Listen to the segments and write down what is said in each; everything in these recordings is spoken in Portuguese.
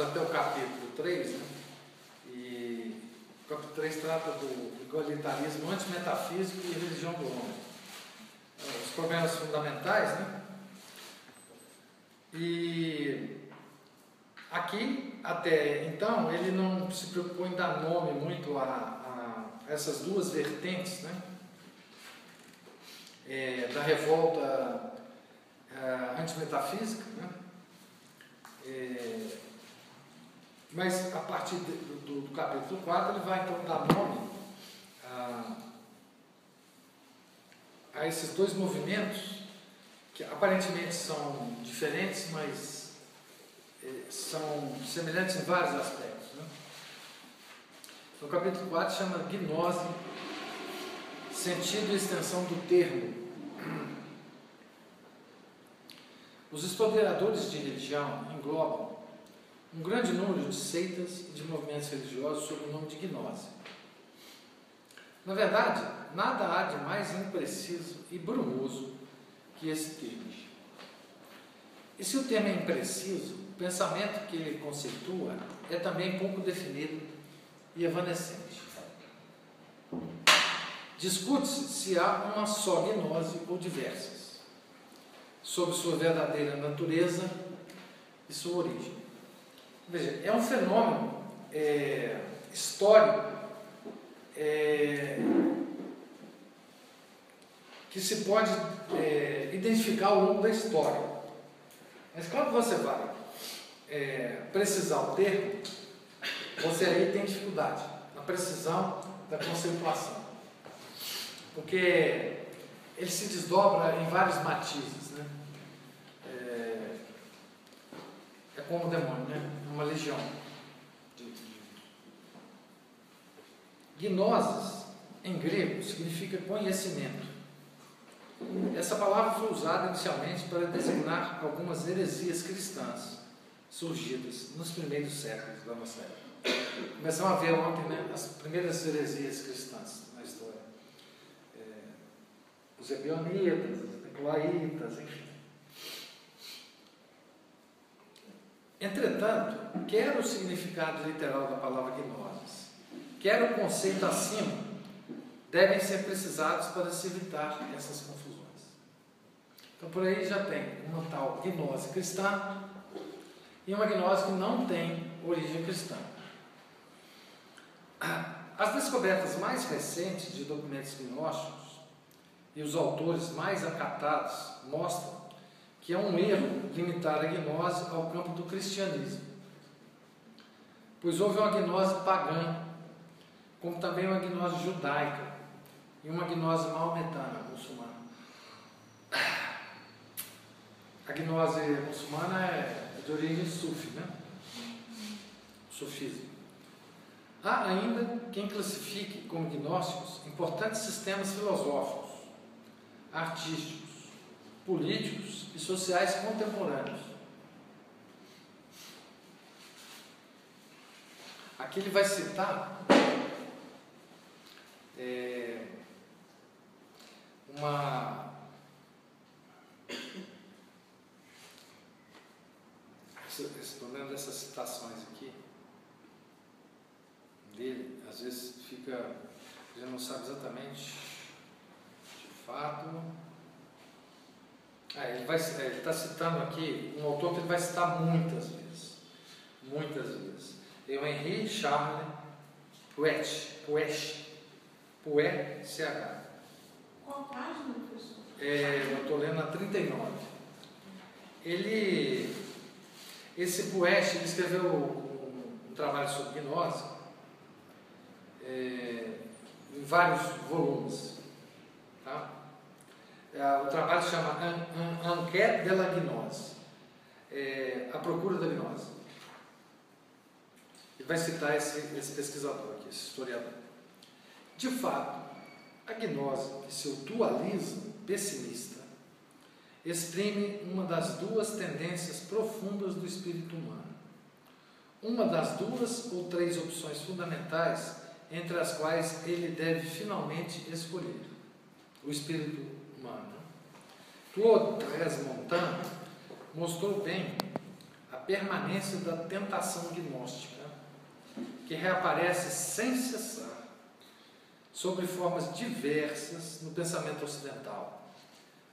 Até o capítulo 3, né? e o capítulo 3 trata do igualitarismo antimetafísico e religião do homem. Os problemas fundamentais, né? E aqui, até então, ele não se preocupou em dar nome muito a, a essas duas vertentes, né? É, da revolta é, antimetafísica, né? É, mas a partir do, do, do, capítulo 4 ele vai então dar nome a, a esses dois movimentos que aparentemente são diferentes, mas eh, são semelhantes em vários aspectos. Né? No capítulo 4 chama gnose, sentido e extensão do termo. Os historiadores de religião englobam um grande número de seitas e de movimentos religiosos sob o nome de gnose. Na verdade, nada há de mais impreciso e brumoso que esse termo. E se o termo é impreciso, o pensamento que ele conceitua é também pouco definido e evanescente. Discute-se se há uma só gnose ou diversas, sobre sua verdadeira natureza e sua origem. Veja, é um fenômeno é, histórico é, que se pode é, identificar ao longo da história. Mas quando você vai é, precisar o termo, você aí tem dificuldade na precisão da conceituação. Porque ele se desdobra em vários matizes. Né? É, é como o demônio, né? Uma legião. Gnosis, em grego, significa conhecimento. Essa palavra foi usada inicialmente para designar algumas heresias cristãs surgidas nos primeiros séculos da nossa época. Começamos a ver ontem né, as primeiras heresias cristãs na história. É, os ebionitas, os nicolaítas, enfim. Entretanto, quer o significado literal da palavra gnosis, quer o conceito acima, devem ser precisados para se evitar essas confusões. Então por aí já tem uma tal gnose cristã e uma gnose que não tem origem cristã. As descobertas mais recentes de documentos gnósticos e os autores mais acatados mostram que é um erro limitar a gnose ao campo do cristianismo, pois houve uma gnose pagã, como também uma gnose judaica e uma gnose maometana, muçulmana. A gnose muçulmana é de origem sufi, né? Sufismo. Há ainda quem classifique como gnósticos importantes sistemas filosóficos, artísticos, políticos e sociais contemporâneos. Aqui ele vai citar é, uma menos essas citações aqui, dele, às vezes fica, a gente não sabe exatamente de fato. Ah, ele é, ele está citando aqui um autor que ele vai citar muitas vezes. Muitas vezes. É o Henri Charles Pouet. Pouet. Pouet, CH. Qual página, professor? É, eu estou lendo a 39. Ele, esse Poeste, ele escreveu um, um trabalho sobre gnose é, em vários volumes. Tá? É, o trabalho se chama En- En- Enquête de la Gnose, é, A Procura da Gnose. Ele vai citar esse, esse pesquisador aqui, esse historiador. De fato, a gnose e seu dualismo pessimista exprime uma das duas tendências profundas do espírito humano. Uma das duas ou três opções fundamentais entre as quais ele deve finalmente escolher. O espírito humano. Claude Tresmontan mostrou bem a permanência da tentação gnóstica, que reaparece sem cessar sobre formas diversas no pensamento ocidental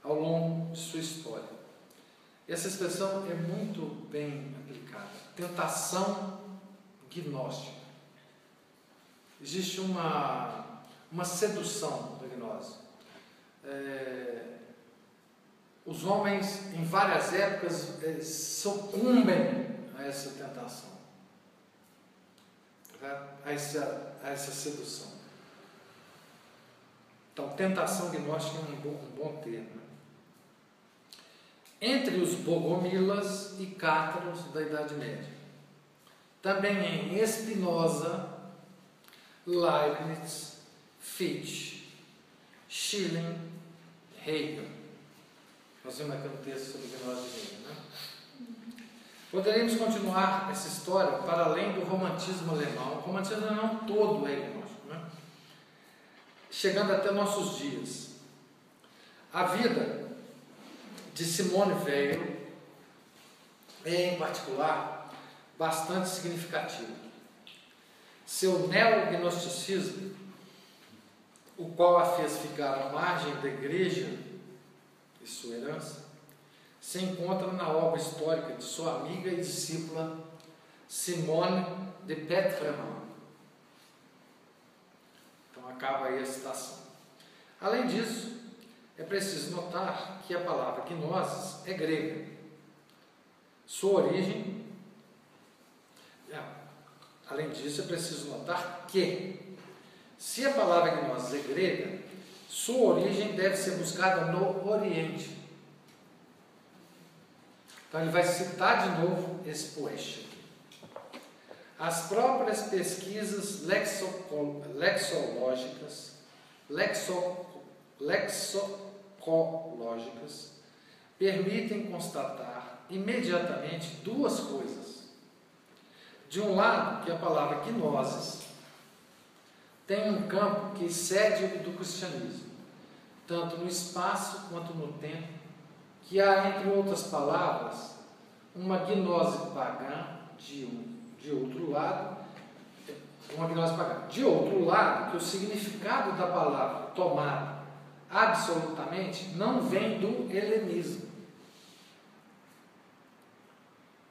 ao longo de sua história. Essa expressão é muito bem aplicada. Tentação gnóstica. Existe uma, uma sedução da gnose. É, os homens, em várias épocas, eh, sucumbem a essa tentação, tá? a, essa, a essa sedução. Então, tentação gnóstica é um bom, um bom termo. Entre os bogomilas e cátaros da Idade Média. Também em Spinoza, Leibniz, Fichte, Schilling, Hegel. Nós vimos um texto sobre gnose de Hegel. Né? Poderíamos continuar essa história para além do romantismo alemão. O romantismo alemão todo é gnóstico. Né? chegando até nossos dias. A vida de Simone Weil é, em particular, bastante significativa. Seu neognosticismo, o qual a fez ficar à margem da igreja e sua herança, se encontra na obra histórica de sua amiga e discípula Simone de Petremont. Então acaba aí a citação. Além disso, é preciso notar que a palavra gnosis é grega. Sua origem. é, além disso, é preciso notar que, se a palavra gnosis é grega, sua origem deve ser buscada no Oriente. Então ele vai citar de novo esse aqui. As próprias pesquisas lexológicas, lexo, lexocológicas, permitem constatar imediatamente duas coisas. De um lado, que a palavra gnosis tem um campo que excede o do cristianismo, tanto no espaço quanto no tempo, que há, entre outras palavras, uma gnose pagã de um de outro lado, uma gnose pagã. De outro lado, que o significado da palavra tomada absolutamente não vem do helenismo.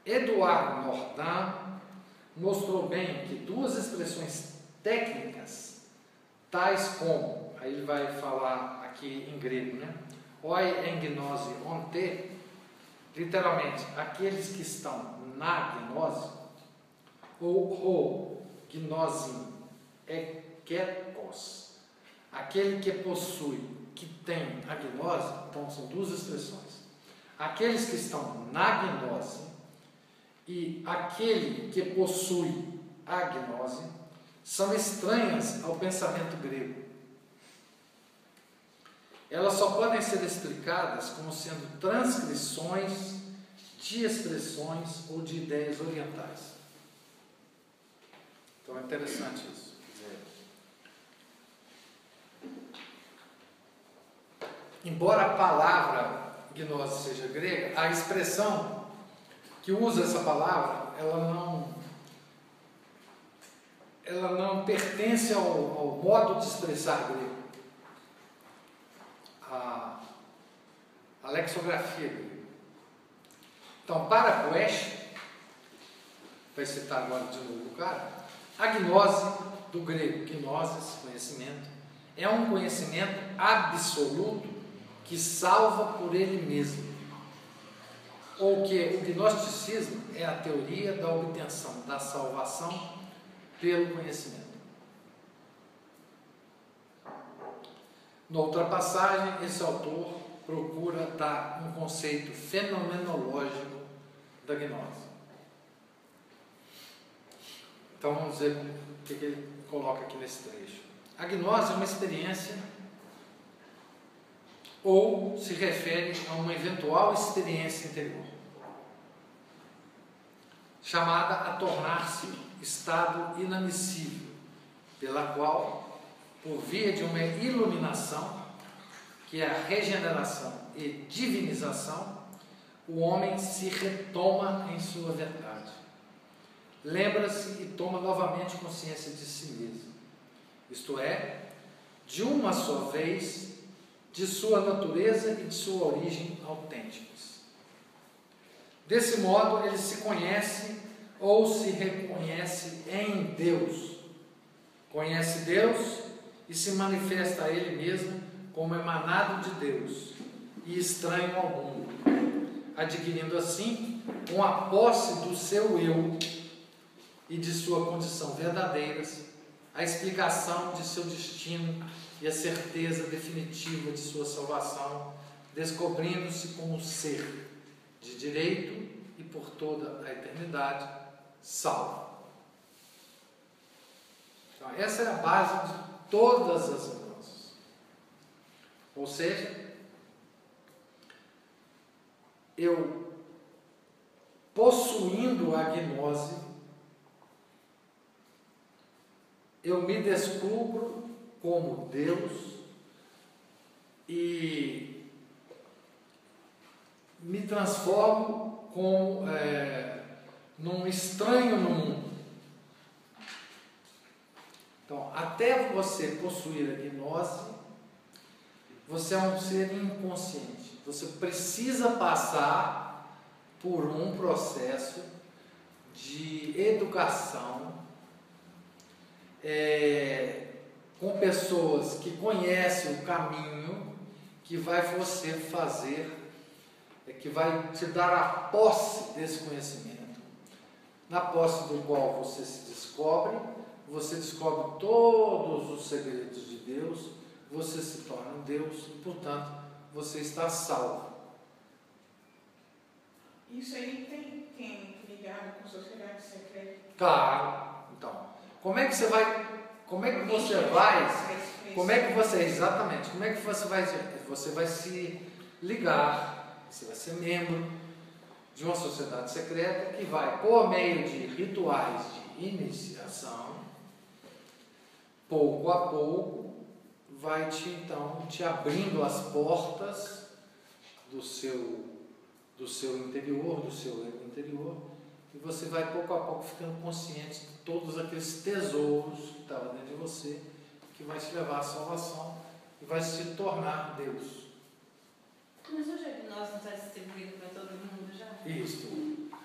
Eduardo Nordin mostrou bem que duas expressões técnicas, tais como, aí ele vai falar aqui em grego, né? Oi en gnose onte, literalmente, aqueles que estão na gnose, ou o gnosim é ketos, aquele que possui, que tem a gnose, então são duas expressões. Aqueles que estão na gnose e aquele que possui a gnose são estranhas ao pensamento grego. Elas só podem ser explicadas como sendo transcrições de expressões ou de ideias orientais. Então é interessante isso. Embora a palavra gnose seja grega, a expressão que usa essa palavra, ela não ela não pertence ao, ao modo de expressar grego. A, a lexografia grega. Então, para Poesch, vai citar agora de novo o cara, a gnose, do grego gnosis, conhecimento, é um conhecimento absoluto que salva por ele mesmo. Ou que o gnosticismo é a teoria da obtenção da salvação pelo conhecimento. Noutra passagem, esse autor procura dar um conceito fenomenológico da gnose. Então vamos ver o que ele coloca aqui nesse trecho. A gnose é uma experiência ou se refere a uma eventual experiência interior, chamada a tornar-se estado inadmissível, pela qual, por via de uma iluminação, que é a regeneração e divinização, o homem se retoma em sua verdade. Lembra-se e toma novamente consciência de si mesmo, isto é, de uma só vez, de sua natureza e de sua origem autênticos. Desse modo, ele se conhece ou se reconhece em Deus. Conhece Deus e se manifesta a Ele mesmo como emanado de Deus e estranho ao mundo, adquirindo assim uma posse do seu eu e de sua condição verdadeiras, a explicação de seu destino e a certeza definitiva de sua salvação, descobrindo-se como ser de direito e por toda a eternidade salvo. Então, essa é a base de todas as mudanças. Ou seja, eu possuindo a gnose, eu me descubro como Deus e me transformo como é, num estranho no mundo. Então, até você possuir a gnose, você é um ser inconsciente. Você precisa passar por um processo de educação é, com pessoas que conhecem o caminho que vai você fazer, é, que vai te dar a posse desse conhecimento na posse do qual você se descobre, você descobre todos os segredos de Deus, você se torna um Deus e, portanto, você está salvo. Isso aí tem, tem ligado com sociedade secreta? Claro. Então, como é que você vai. Como é que você vai. Como é que você. Exatamente. Como é que você vai. Você vai se ligar, você vai ser membro de uma sociedade secreta que vai, por meio de rituais de iniciação, pouco a pouco, vai te então te abrindo as portas do seu do seu interior, do seu interior, e você vai pouco a pouco ficando consciente de todos aqueles tesouros que estavam dentro de você, que vai te levar à salvação e vai se tornar Deus. Mas hoje a gnose não está distribuída para todo mundo? Isso.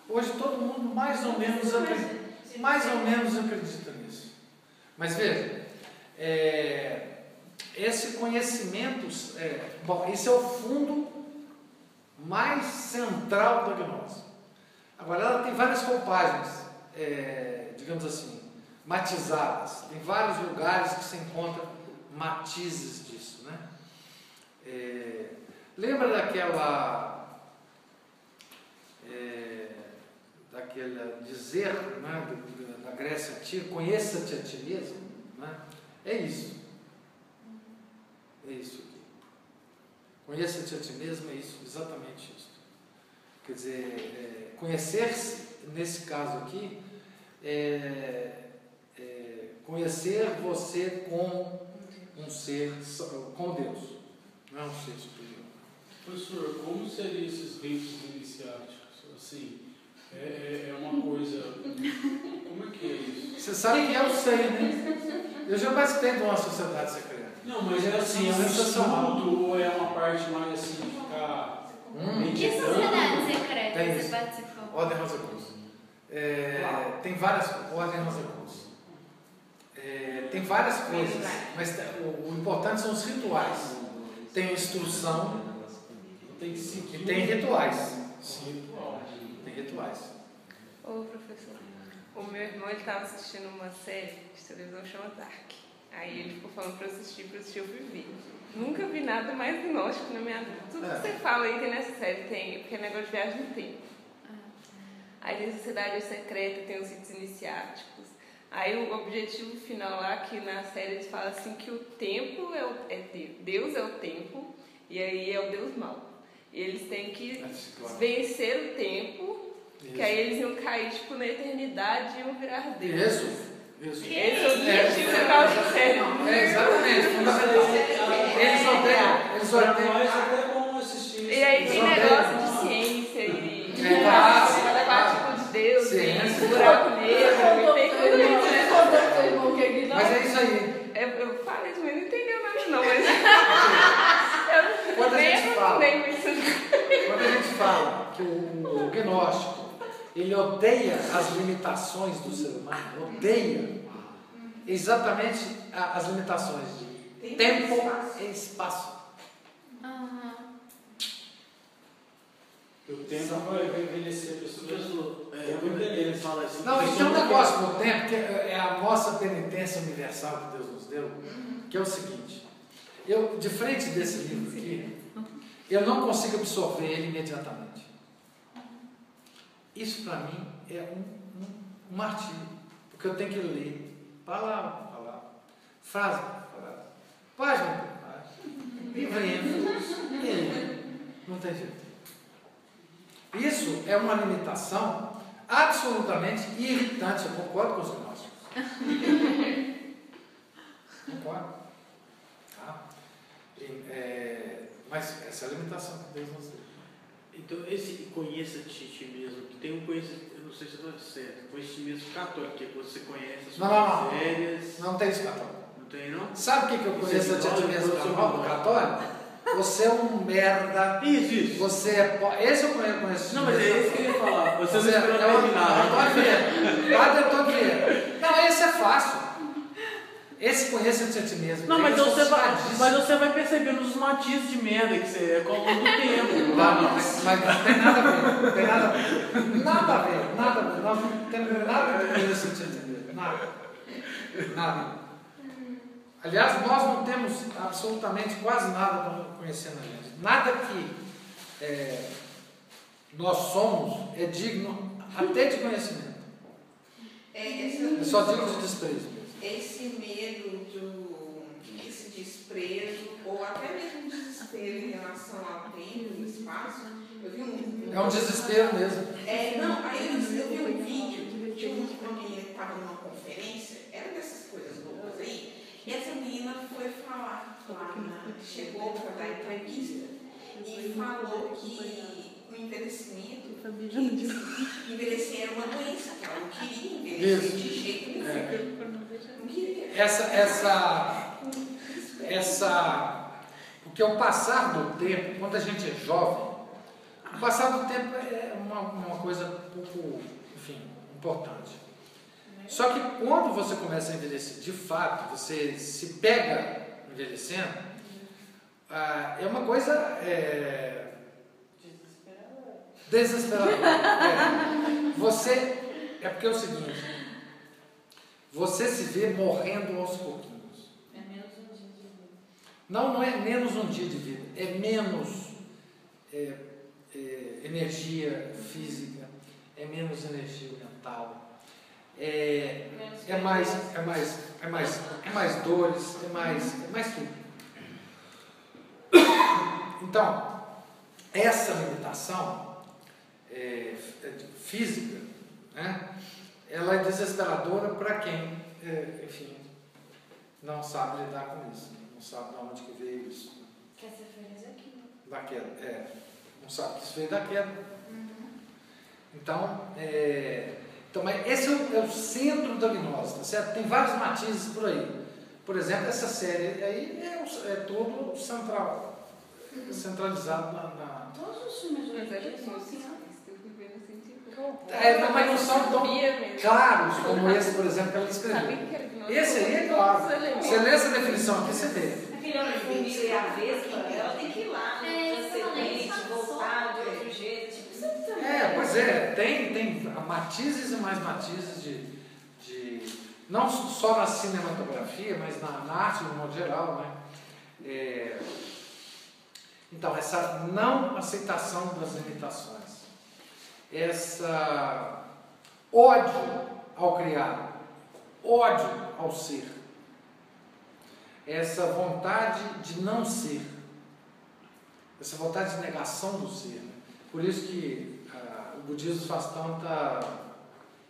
Hoje todo mundo mais ou menos acredita, mais ou menos acredita nisso. Mas veja, é, esse conhecimento, é, bom, esse é o fundo mais central da gnose. Agora ela tem várias roupagens, é, digamos assim, matizadas. Tem vários lugares que se encontram matizes disso, né? É, lembra daquela é, daquele dizer né, da Grécia antiga, conheça-te a ti mesmo, né? é isso. É isso aqui. Conheça-te a ti mesmo é isso, exatamente isso. Quer dizer, é, conhecer-se, nesse caso aqui, é, é, conhecer você como um ser, com Deus, não é um ser superior. Professor, como seriam esses ritos iniciáticos? Assim, É, é, é uma coisa. Como é que é isso? Você sabe que eu sei, né? Eu já participei de uma sociedade secreta. Não, mas é assim, é um estudo ou é uma parte mais assim ficar Hum, Que sociedade secreta Tem você isso. participou? Ordem Rosa Cruz. É, tem várias Ordem Rosa Cruz. É, tem várias coisas, mas o, o importante são os rituais. Tem instrução tem que se e tem rituais. Sim. Tem rituais. Ô, professor, o meu irmão ele tava assistindo uma série de televisão chamada Dark. Aí ele ficou falando pra eu assistir, eu assistir, eu fui ver. Nunca vi nada mais gnóstico na minha vida. Tudo É. que você fala aí tem nessa série, tem, porque é negócio de viagem no tempo. Aí tem sociedade secreta, tem os ritos iniciáticos. Aí o objetivo final lá, que na série eles falam assim que o tempo é, o, é Deus. Deus é o tempo, e aí é o Deus mau. E eles têm que vencer o tempo, que aí eles iam cair tipo, na eternidade e iam virar Deus. Isso, isso. Esse é o objetivo final da série. É, exatamente. Eles eles Pra odeiam. nós até bom assistir E aí tem Só negócio de ciência e É, claro. parte de Deus, e buraco negro, tem tudo isso, né? Mas é isso aí. Eu, falei isso, mas não entendeu nada não, mas eu Quando a gente fala. Quando a gente fala que o, o gnóstico ele odeia as limitações do ser humano, odeia exatamente as limitações de tempo e espaço. Aham. O tempo vai vai envelhecer a pessoa. É, ele fala assim. Não, pessoa tem um negócio no tempo que é é a nossa penitência universal que Deus nos deu, que é o seguinte. Eu, de frente desse livro aqui, eu não consigo absorver ele imediatamente. Isso para mim é um, um, um martírio, porque eu tenho que ler palavra por palavra, frase por frase, página por página, livrinho, e aí? Não tem jeito. Isso é uma limitação absolutamente irritante. Eu concordo com os gnósticos. concordo. Tá? É, mas essa é a limitação que Deus nos deu. Então, esse conheça-te ti mesmo, que tem um conhecimento, eu não sei se eu estou certo, conhecimento católico, que é você conhece as Não, não, não. coisas sérias. Não tem isso católico. Não tem, não? Sabe o que, que eu conheço é a ti mesmo eu sou católico? católico? Você é um merda. Isso, isso. Você é. po- Esse eu conheço. Não, mas é isso que eu ia falar. Você, Você não é, é terminar. Antônio Vieira. Padre Antônio Vieira. Não, esse é fácil. Esse conheça-te a ti mesmo. Não, mas Esse é você, vai, mas você vai percebendo os matizes de merda que você é com o longo do tempo. Não, não, mas, mas não tem nada a ver. Não tem nada a ver. Nada a ver. Nada a ver. Não temos nada que conheça te entender. Nada. Nada. Aliás, nós não temos absolutamente quase nada para conhecer na gente. Nada que é, nós somos é digno até de conhecimento. É, essa- Eu só digo de desprezo mesmo. Esse medo do esse desprezo ou até mesmo desespero em relação ao tempo e espaço eu vi um É um desespero mesmo. é, não aí eu, eu vi um vídeo de um- uma menina que estava numa conferência era dessas coisas loucas aí e essa menina foi falar lá na, chegou para dar entrevista e falou que o envelhecimento que envelhecer era uma doença que ela não queria envelhecer de jeito nenhum É. essa, essa, essa, porque o passar do tempo, quando a gente é jovem, o passar do tempo é uma, uma coisa pouco, enfim, importante. Só que quando você começa a envelhecer, de fato, você se pega envelhecendo, ah, é uma coisa é, desesperadora. É. Você, é porque é o seguinte, você se vê morrendo aos pouquinhos. É menos um dia de vida. Não, não é menos um dia de vida, é menos é, é, energia física, é menos energia mental, é, é mais, é mais, é mais, é mais dores, é mais, é mais tudo. Então, essa limitação é, é física, né, ela é desesperadora para quem, é, enfim, não sabe lidar com isso, não sabe de onde que veio isso, Quer ser feliz aqui. da queda, é, não sabe que isso veio da queda. Então, é, então mas esse é o, é o centro da gnose, tá certo? Tem vários matizes por aí. Por exemplo, essa série aí é, o- é todo central, centralizado na- na, Todos os filmes era em dia são assim, ó. Eu fui vendo assim, tipo. É, não, mas não são tão claros como esse, por exemplo, que ela escreveu. Esse aí é claro. Você lê essa definição aqui, você vê. Aquele homem que é a Vespa, ela tem que ir lá, É, né? exatamente, Transcendente, só- voltar de outro jeito. Tipo. É, pois é, tem, tem matizes e mais matizes de, de não só na cinematografia, mas na, na arte no modo geral, né? É, então, essa não aceitação das limitações, essa ódio ao criar, ódio ao ser, essa vontade de não ser, essa vontade de negação do ser. né? Por isso que ah, o budismo faz tanta,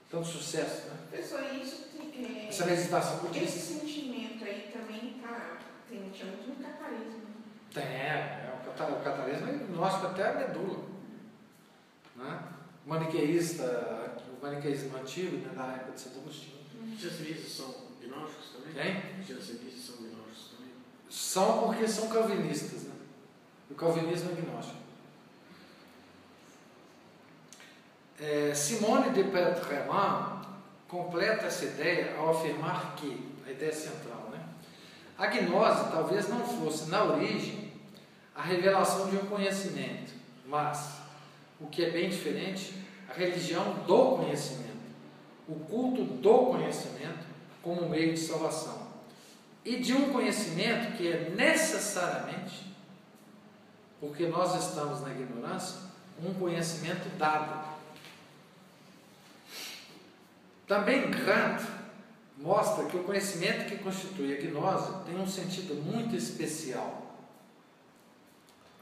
tanto sucesso, né? Pessoal, isso tem, é, Essa meditação esse budista. sentimento aí também tá, tem, muito no catarismo. Tem, é, o cata- o catarismo é gnóstico até a medula. Né? Maniqueísta, o maniqueísmo antigo, né, da época de Santo Agostinho. Os jansenistas são gnósticos também? Tem? Os jansenistas são gnósticos também? São porque são calvinistas. Né? O calvinismo é gnóstico. É, Simone de Petremont completa essa ideia ao afirmar que, a ideia central, né? a gnose talvez não fosse, na origem, a revelação de um conhecimento, mas, o que é bem diferente, a religião do conhecimento, o culto do conhecimento como meio de salvação. E de um conhecimento que é necessariamente, porque nós estamos na ignorância, um conhecimento dado. Também Kant mostra que o conhecimento que constitui a gnose tem um sentido muito especial.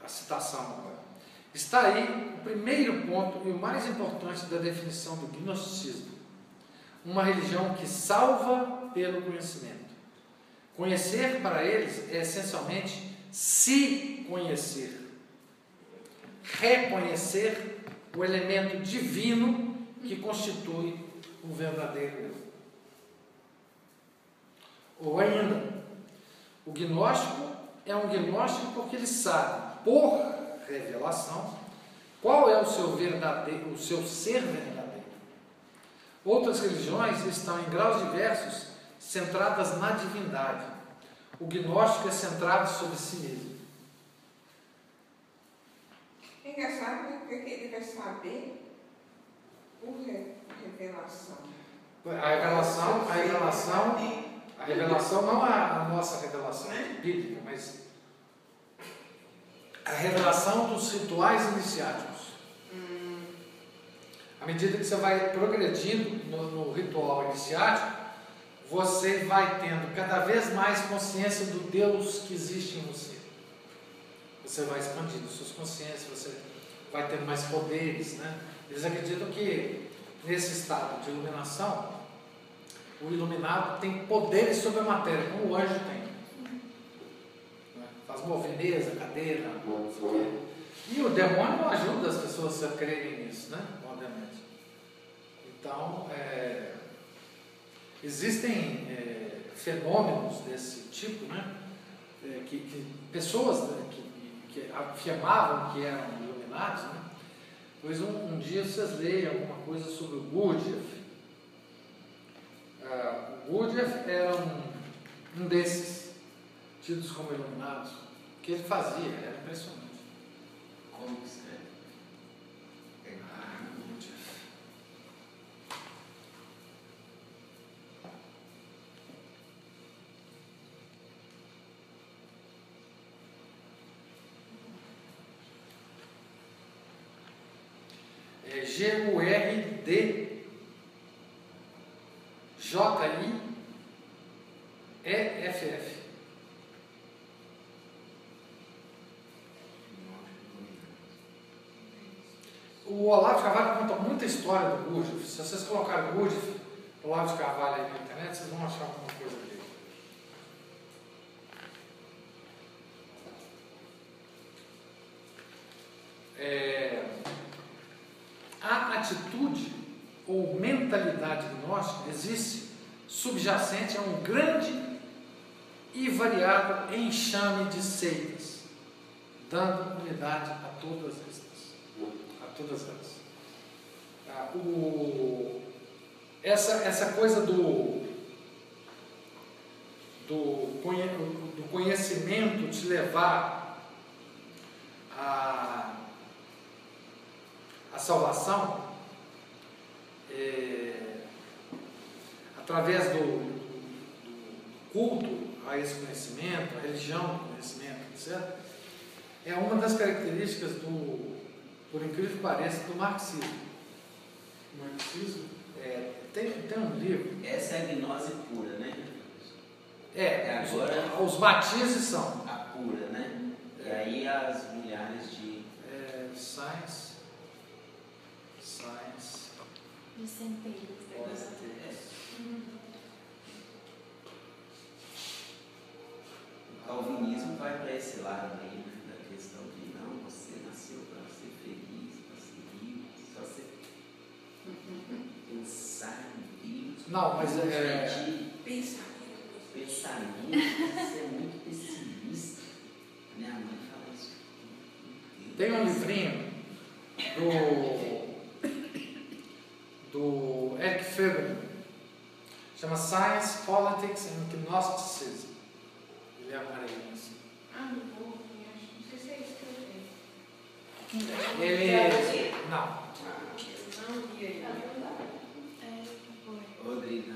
A citação agora. Está aí o primeiro ponto e o mais importante da definição do gnosticismo. Uma religião que salva pelo conhecimento. Conhecer para eles é essencialmente se conhecer. Reconhecer o elemento divino que constitui o verdadeiro eu. Ou ainda, o gnóstico é um gnóstico porque ele sabe, por revelação, qual é o seu verdadeiro, o seu ser verdadeiro. Outras religiões estão em graus diversos, centradas na divindade. O gnóstico é centrado sobre si mesmo. É engraçado porque ele vai saber por re- revelação. A revelação, a revelação, a revelação não é a nossa revelação bíblica, mas a revelação dos rituais iniciáticos. À medida que você vai progredindo no, no ritual iniciático, você vai tendo cada vez mais consciência do Deus que existe em você. Você vai expandindo suas consciências, você vai tendo mais poderes, né? Eles acreditam que nesse estado de iluminação, o iluminado tem poderes sobre a matéria, como o anjo tem. Mover mesa, cadeira, não sei o quê. E o demônio não ajuda as pessoas a crerem nisso, né? Obviamente. Então, é, existem é, fenômenos desse tipo, né? É, que, que pessoas né, que, que afirmavam que eram iluminados, né? Pois um, um dia vocês leem alguma coisa sobre o Gurdjieff. Ah, o Gurdjieff era um, um desses, tidos como iluminados. O que ele fazia era impressionante. Como que escreve? Gurdjieff. É G-U-R-D J-I-E-F-F. O Olavo de Carvalho conta muita história do Gurdjieff. Se vocês colocarem Gurdjieff, Olavo de Carvalho aí na internet, vocês vão achar alguma coisa dele. É, a atitude ou mentalidade gnóstica existe subjacente a um grande e variado enxame de seitas, dando unidade a todas estas. A todas elas. O, essa, essa coisa do, do, do conhecimento te levar a, a salvação é, através do, do, culto a esse conhecimento, a religião do conhecimento, etc., é uma das características do, por incrível que pareça, do marxismo. O marxismo? É, tem, tem um livro. Essa é a gnose pura, né? É, agora, os, os matizes são. A pura, né? E aí as milhares de. É, science. Science. De centelhas. O calvinismo vai para esse lado aí, né? Da questão de não, você nasceu para ser feliz, para ser rico, só você pensar em Deus. Não, mas é. Pensamento. Pensamento, você é muito pessimista. Minha mãe fala isso. Tem um livrinho do, do Eric Febner, chama Science, Politics and Gnosticism. Ele é amarelinho assim. Ah, não vou, não sei se é isso que eu. Ele. Não. Não vi aí. Rodrigo,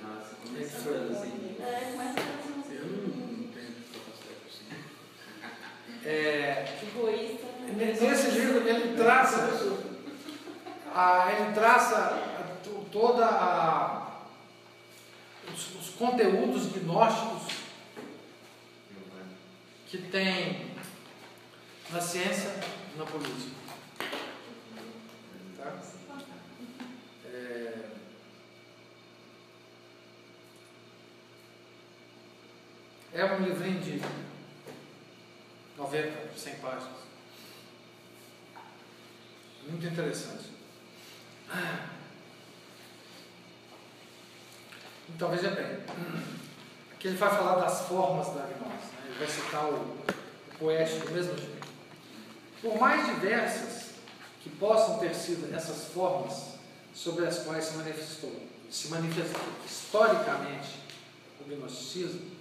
nossa, que começou a foi? traduzir. Eu não, tenho capacidade assim. É, Egoísta. nesse livro ele traça, a, ele traça a- to- toda a, os, os conteúdos gnósticos que tem na ciência e na política. Tá? É, é um livrinho de 90, 100 páginas. Muito interessante. Então veja bem, aqui ele vai falar das formas da gnose, né? ele vai citar o, o poético do mesmo jeito. Por mais diversas que possam ter sido essas formas sobre as quais se manifestou, se manifestou historicamente o gnosticismo,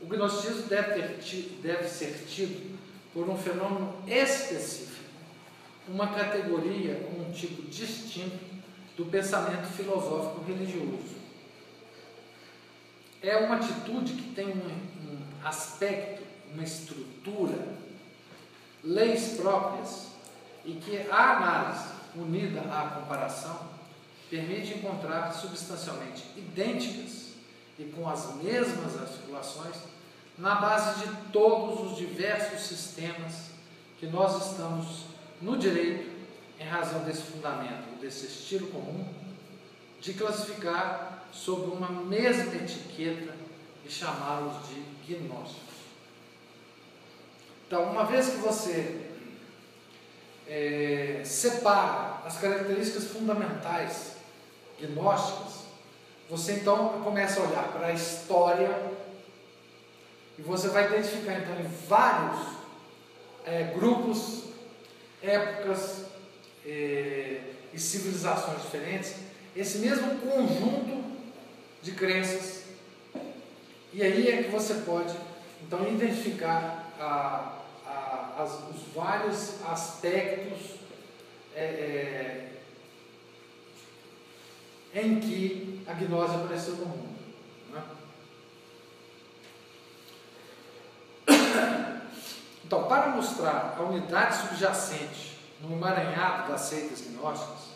o gnosticismo deve, ter ti- deve ser tido por um fenômeno específico, uma categoria, um tipo distinto do pensamento filosófico religioso. É uma atitude que tem um, um aspecto, uma estrutura, leis próprias e que a análise, unida à comparação, permite encontrar substancialmente idênticas e com as mesmas articulações na base de todos os diversos sistemas que nós estamos no direito, em razão desse fundamento, desse estilo comum, de classificar sob uma mesma etiqueta e chamá-los de gnósticos. Então, uma vez que você é, separa as características fundamentais gnósticas, você então começa a olhar para a história e você vai identificar então em vários é, grupos, épocas é, e civilizações diferentes esse mesmo conjunto de crenças. E aí é que você pode então identificar a, a, as, os vários aspectos é, é, em que a gnose apareceu no mundo. né? Então, para mostrar a unidade subjacente no emaranhado das seitas gnósticas,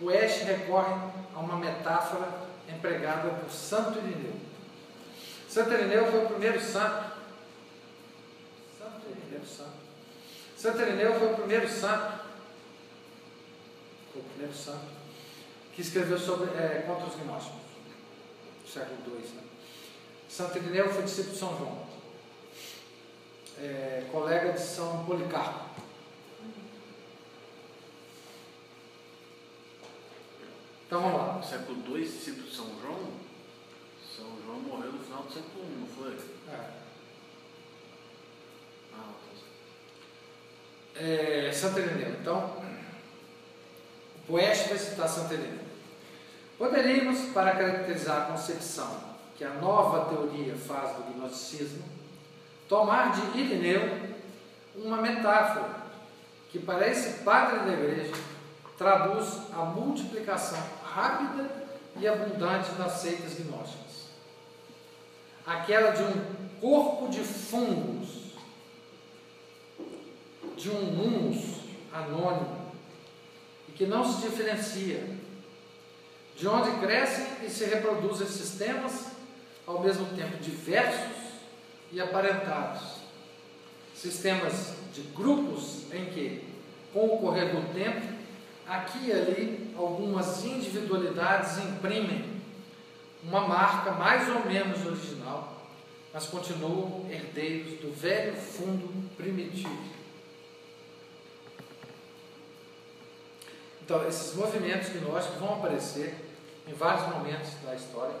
o Esch recorre a uma metáfora empregada por Santo Irineu. Santo Irineu foi o primeiro santo. Santo Irineu, santo. Santo Irineu foi o primeiro santo. Foi o primeiro santo que escreveu sobre, é, contra os gnósticos, do século II. Né? Santo Irineu foi discípulo de São João, é, colega de São Policarpo. Então vamos lá. No século II, discípulo de São João, São João morreu no final do século I, não foi? É. Ah, tá. É, Santa Ireneu. Então, o poeta vai citar Santa Ireneu. Poderíamos, para caracterizar a concepção que a nova teoria faz do gnosticismo, tomar de Ireneu uma metáfora que para esse padre da igreja traduz a multiplicação rápida e abundante das seitas gnósticas. Aquela de um corpo de fungos, de um humus anônimo, e que não se diferencia, de onde crescem e se reproduzem sistemas ao mesmo tempo diversos e aparentados. Sistemas de grupos em que, com o correr do tempo, aqui e ali, algumas individualidades imprimem uma marca mais ou menos original, mas continuam herdeiros do velho fundo primitivo. Então, esses movimentos gnósticos vão aparecer em vários momentos da história,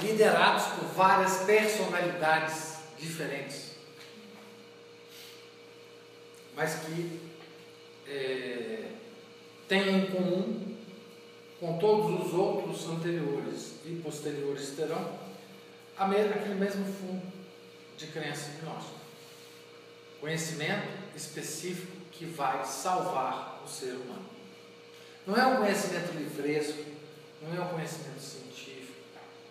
liderados por várias personalidades diferentes, mas que é, têm em comum com todos os outros anteriores e posteriores terão aquele mesmo fundo de crença gnóstica. Conhecimento específico que vai salvar o ser humano. Não é um conhecimento livresco, não é um conhecimento científico,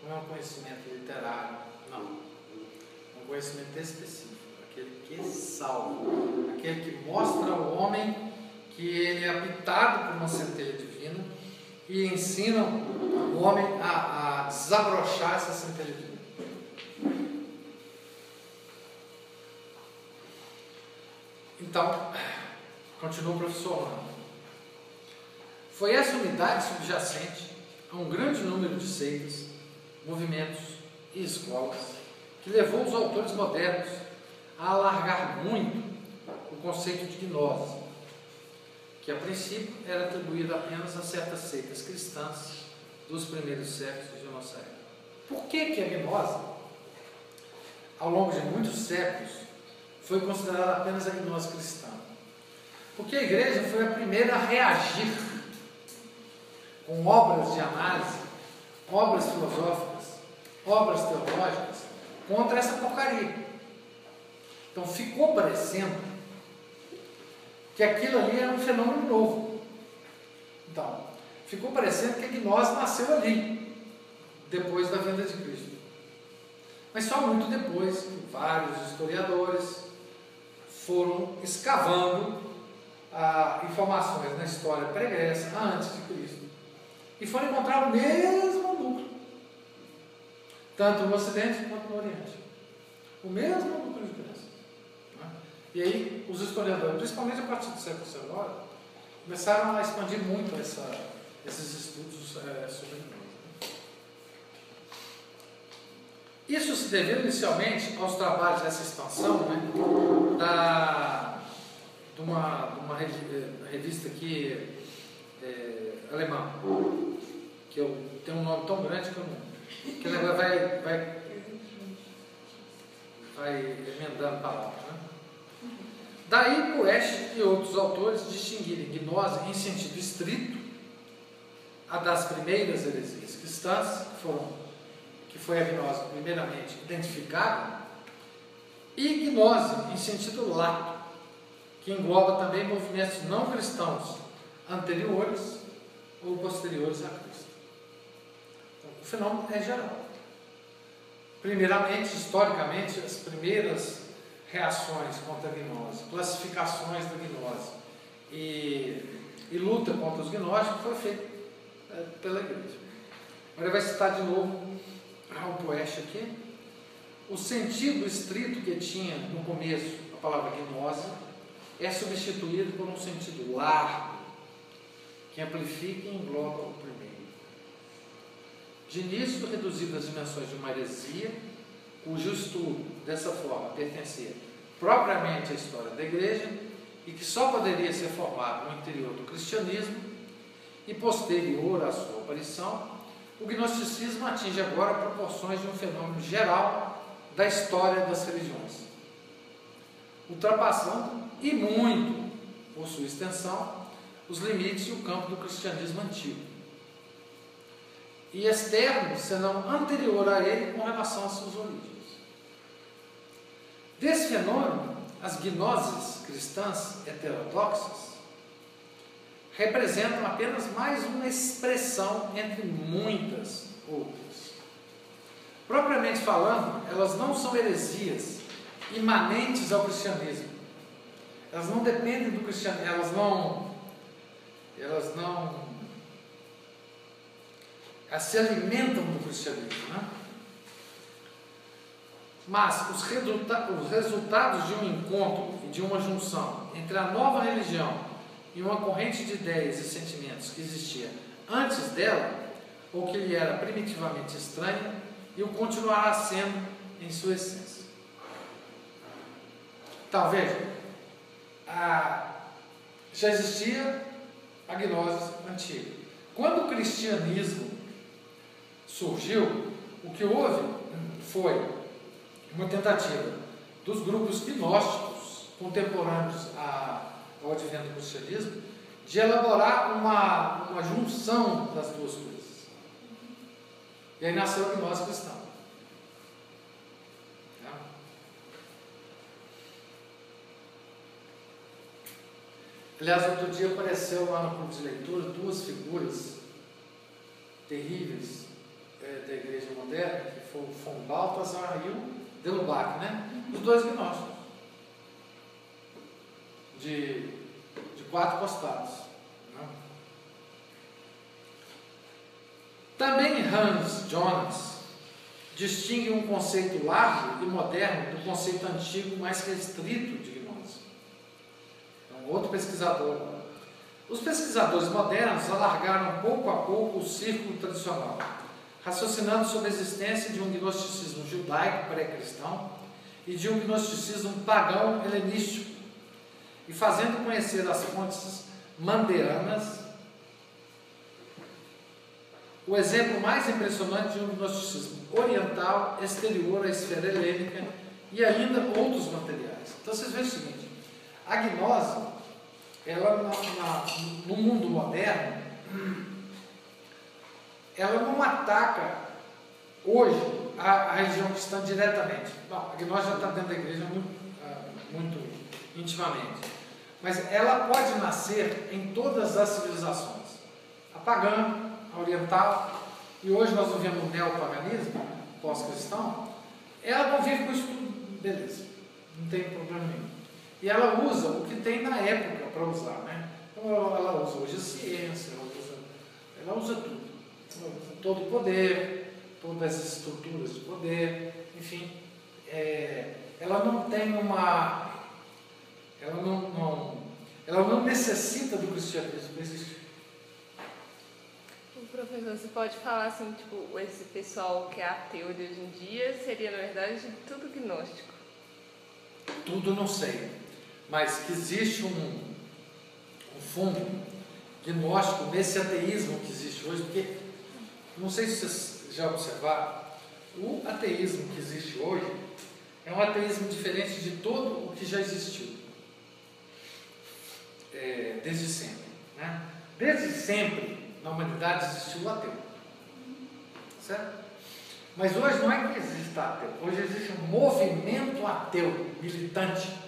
não é um conhecimento literário, não. É um conhecimento específico, aquele que salva, aquele que mostra ao homem que ele é habitado por uma centelha divina e ensina o homem a, a desabrochar essa centelha divina. Então, continua o professor Orlando. Foi essa unidade subjacente a um grande número de seitas, movimentos e escolas que levou os autores modernos a alargar muito o conceito de gnose, que a princípio era atribuído apenas a certas seitas cristãs dos primeiros séculos de nossa época. Por que, que a gnose, ao longo de muitos séculos, foi considerada apenas a gnose cristã? Porque a igreja foi a primeira a reagir com obras de análise, obras filosóficas, obras teológicas contra essa porcaria. Então ficou parecendo que aquilo ali era um fenômeno novo. Então, ficou parecendo que a gnose nasceu ali, depois da vinda de Cristo. Mas só muito depois vários historiadores foram escavando ah, informações na história pregressa, antes de Cristo, e foram encontrar o mesmo núcleo, tanto no Ocidente quanto no Oriente. O mesmo núcleo de crença. Né? E aí, os historiadores, principalmente a partir do século XIX, começaram a expandir muito essa, esses estudos é, sobre nós. Isso se deveu inicialmente aos trabalhos dessa expansão né, da, de, uma, de uma revista aqui é, alemã, que eu, tem um nome tão grande que eu não. Que ela vai, vai, vai emendando palavras. Né? Daí Poeste e outros autores distinguirem gnose em sentido estrito, a das primeiras heresias cristãs, que, foram, que foi a gnose primeiramente identificada, e gnose em sentido lato, que engloba também movimentos não cristãos anteriores ou posteriores a Cristo. Então, o fenômeno é geral. Primeiramente, historicamente, as primeiras reações contra a gnose, classificações da gnose e, e luta contra os gnósticos foi feita é, pela igreja. Agora vai citar de novo Raul Poeste aqui. O sentido estrito que tinha no começo a palavra gnose é substituído por um sentido largo, que amplifica e engloba o primeiro. De início, reduzido às dimensões de uma heresia, cujo estudo, dessa forma, pertencia propriamente à história da igreja e que só poderia ser formado no interior do cristianismo, e posterior à sua aparição, o gnosticismo atinge agora proporções de um fenômeno geral da história das religiões, ultrapassando e muito, por sua extensão, os limites e o campo do cristianismo antigo. E externo, senão anterior a ele, com relação às suas origens. Desse fenômeno, as gnoses cristãs heterodoxas representam apenas mais uma expressão entre muitas outras. Propriamente falando, elas não são heresias imanentes ao cristianismo. Elas não dependem do cristianismo, elas não elas não elas se alimentam do cristianismo, né? Mas os, resulta os resultados de um encontro e de uma junção entre a nova religião e uma corrente de ideias e sentimentos que existia antes dela, ou que lhe era primitivamente estranha, e o continuará sendo em sua essência. Talvez já existia a gnose antiga. Quando o cristianismo surgiu, o que houve foi uma tentativa dos grupos gnósticos contemporâneos ao advento do cristianismo de elaborar uma, uma junção das duas coisas. E aí nasceu a gnose cristã. Tá? Aliás, outro dia apareceu lá no clube de leitura duas figuras terríveis é, da igreja moderna, que foi o von e o Delubach, né? Os dois gnósticos. De, de quatro costados. Né? Também Hans Jonas distingue um conceito largo e moderno do conceito antigo mais restrito de um outro pesquisador. Os pesquisadores modernos alargaram pouco a pouco o círculo tradicional raciocinando sobre a existência de um gnosticismo judaico pré-cristão e de um gnosticismo pagão helenístico, e fazendo conhecer as fontes mandeanas, o exemplo mais impressionante de um gnosticismo oriental exterior à esfera helênica e ainda outros materiais. Então vocês veem o seguinte, a gnose, ela na, na, no mundo moderno, ela não ataca hoje a, a religião cristã diretamente. Bom, a gnose já está dentro da igreja muito, uh, muito intimamente. Mas ela pode nascer em todas as civilizações. A pagã, a oriental, e hoje nós vivemos o neopaganismo, pós-cristão, ela convive com isso tudo, beleza, não tem problema nenhum. E ela usa o que tem na época para usar, né? Então ela, ela usa hoje a ciência, ela usa, ela usa tudo todo o poder, todas as estruturas de poder, enfim, é, ela não tem uma. Ela não, não, ela não necessita do cristianismo existir. Professor, você pode falar assim, tipo, esse pessoal que é ateu de hoje em dia seria, na verdade, tudo gnóstico? Tudo não sei, mas que existe um, um fundo gnóstico nesse ateísmo que existe hoje, porque não sei se vocês já observaram, o ateísmo que existe hoje é um ateísmo diferente de todo o que já existiu. É, desde sempre. Né? Desde sempre, na humanidade, existiu o ateu. Certo? Mas hoje não é que existe ateu, hoje existe um movimento ateu, militante.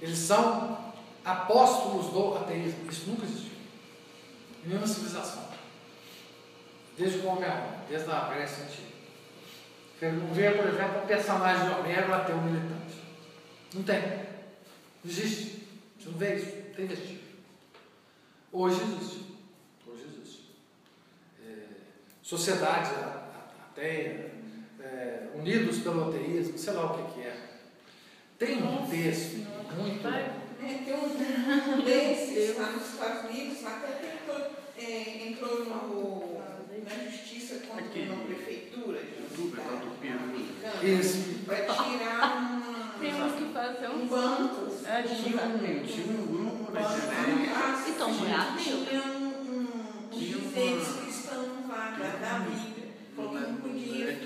Eles são apóstolos do ateísmo. Isso nunca existiu. Em nenhuma civilização desde o Homem-Homem, desde a Grécia Antiga. Você não vê, por exemplo, um personagem de Homero até um militante. Não tem. Não existe. Você não vê isso. Não tem vestígio. Hoje existe. Hoje existe. É, sociedades até é, unidos pelo ateísmo, sei lá o que, que é. Tem um texto muito. É, tem um desses lá nos Estados Unidos, até entrou, é, entrou no na justiça contra uma prefeitura de tá Isso. para tirar uma. Temos que fazer um, um banco. É, tinha um, tinha um grupo na internet. Então, não é Tinha um, um, um dizeres cristãos lá da, da Bíblia. Falou que não podia É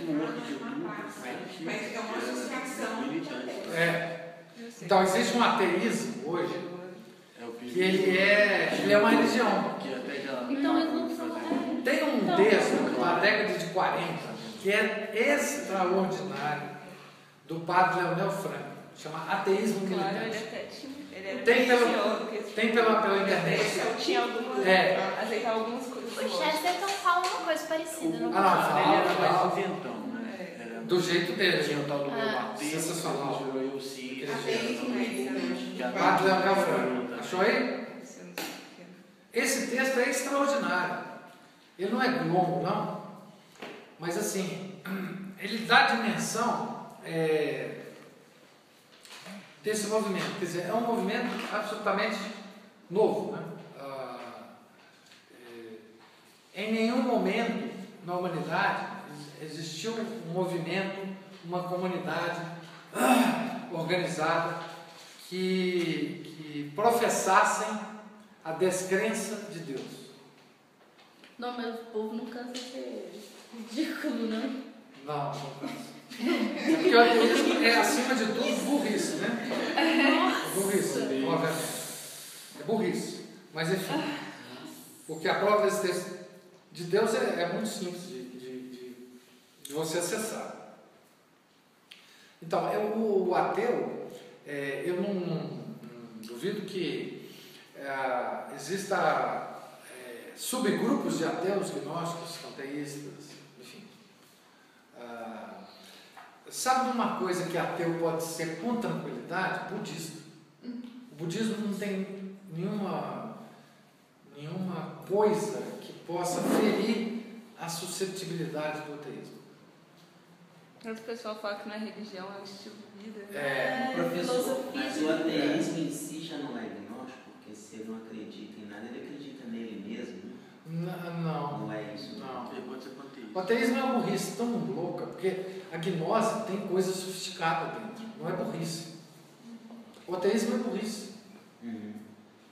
Mas é uma associação. É. Então, existe um ateísmo hoje É o que ele é, ele é uma religião. Que até já. Então eles não são fazer. Tem um Então, texto da década de 40 que é extraordinário do padre Leonel Franco, chama Ateísmo Claro, ele Militante. Tem pelo- religioso, que esse- Tem pela, pela internet. Eu tinha algumas. É. Aceitar algumas coisas. O Chesterton fala uma coisa parecida, não Ah, não, fala? Ele era fala, fala. mais inventão? Era Do jeito dele. Tinha o tal do meu Ah. bater, Sensacional. virou eu sim. Ateísmo militante. Padre Leonel Franco. Achou aí? Esse eu não sei o que é. Esse texto é extraordinário. Ele não é longo, não, mas assim, ele dá dimensão é, desse movimento. Quer dizer, é um movimento absolutamente novo. Né? Ah, é, em nenhum momento na humanidade existiu um movimento, uma comunidade ah, organizada que, que professassem a descrença de Deus. Não, mas o povo não cansa de ser ridículo, não. Não, não cansa. É porque o ateísmo é, acima de tudo, burrice, né? É burrice, obviamente. É burrice. Mas, enfim. Porque a prova desse texto de Deus é, é muito simples de você acessar. Então, eu, o ateu, é, eu não, não duvido que é, exista é, subgrupos de ateus gnósticos, panteístas, enfim. Ah, sabe uma coisa que ateu pode ser com tranquilidade? Budista. O budismo não tem nenhuma, nenhuma coisa que possa ferir a suscetibilidade do ateísmo. Mas o pessoal fala que não é religião, é um estilo de vida. né? É, Professor, mas o ateísmo em si já não é gnóstico, porque se ele não acredita em nada, ele acredita nele mesmo. n- não, Não é isso? não. Ele pode ser panteísta. O ateísmo é uma burrice tão louca, porque a gnose tem coisa sofisticada dentro, não é burrice. O ateísmo é burrice, Uhum.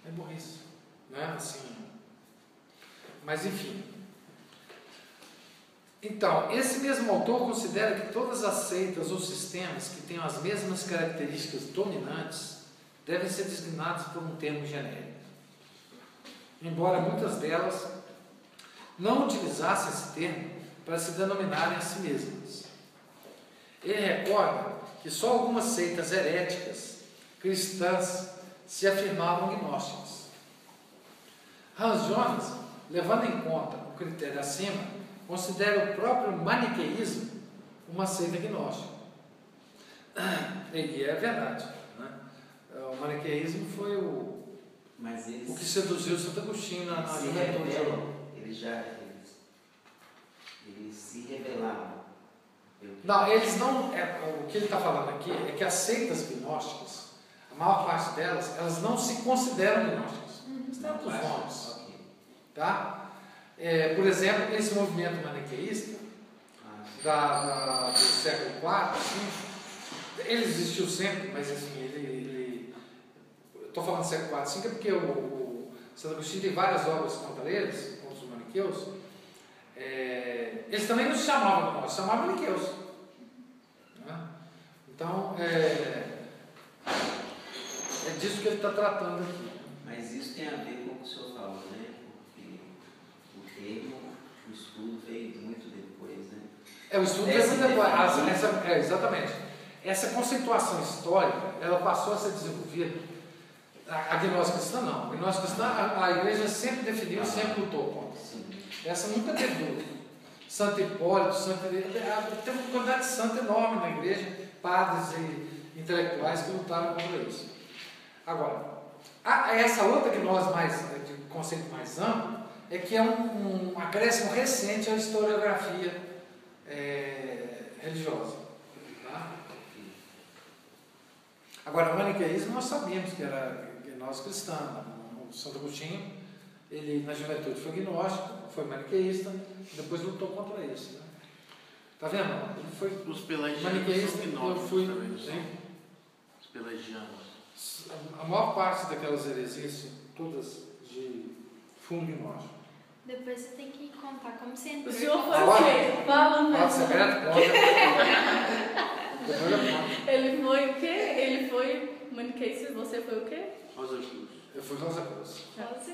é burrice. Né? Assim, mas enfim. Então, esse mesmo autor considera que todas as seitas ou sistemas que tenham as mesmas características dominantes devem ser designadas por um termo genérico. Embora muitas delas não utilizassem esse termo para se denominarem a si mesmas. Ele recorda que só algumas seitas heréticas cristãs se afirmavam gnósticas. Hans Jonas, levando em conta o critério acima, considera o próprio maniqueísmo uma seita gnóstica. E é verdade. Né? O maniqueísmo foi o, eles, o que seduziu Santo Agostinho na, na juventude. eles já eles, eles se revelavam. Eu- Não, eles não. É, o que ele está falando aqui é que as seitas gnósticas, a maior parte delas, elas não se consideram gnósticas. Eles têm outros nomes. Tá? É, por exemplo, esse movimento maniqueísta da, da- do século IV, V, ele existiu sempre, mas assim, ele. Estou falando do século IV, V, é porque o, o Santo Agostinho tem várias obras contra eles, contra os maniqueus. É, eles também não se chamavam gnósticos, se chamavam maniqueus. Né? Então, é, é disso que ele está tratando aqui. Mas isso tem a ver com o que o senhor falou, né? O estudo veio muito depois, né? É, o estudo é muito depois. definição. Essa- essa- é, exatamente. Essa conceituação histórica, ela passou a ser desenvolvida. A, a gnose cristã não. A gnose cristã, a, a igreja sempre definiu, sempre lutou contra. Sim. Essa nunca teve dúvida. Santo Hipólito, Santo tem uma quantidade de santo enorme na igreja, padres e intelectuais que lutaram contra isso. Agora, a- essa outra gnose mais, de conceito mais amplo, é que é um, um acréscimo recente à historiografia é, religiosa. Tá? Agora, o maniqueísmo nós sabíamos que era gnose cristã. O Santo Agostinho, ele na juventude foi gnóstico, foi maniqueísta, depois lutou contra isso. Né? Tá vendo? Ele foi Os maniqueísta, eu fui. Os pelagianos. A maior parte daquelas heresias, todas de fundo gnóstico. Depois você tem que contar como você O entrou. senhor foi o quê? Fala Fala conto. Ele foi o quê? Ele foi Maniquei, você foi o quê? Rosa Cruz. Eu fui Rosa Cruz. Nossa,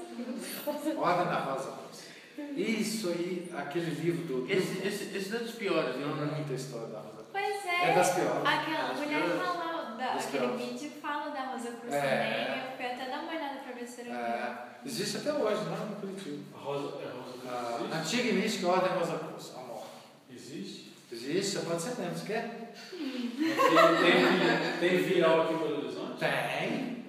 Ordem da Rosa Cruz. Isso aí, aquele livro do. Esse, esse, esse é dos piores, Não, não, é né? muita história da Rosa Cruz. Pois é. É das piores. Aquela Das mulher piores. falou, da, aquele piores. vídeo fala da Rosa Cruz É. também. Eu fui até dar uma olhada se era É, existe até hoje, lá no Curitiba. A Rosa, é Rosa A Cruz antiga e mística Ordem Rosa Cruz, a morte. existe? Existe, você pode ser mesmo, você quer? Tem, tem viral aqui em Belo Horizonte? Tem.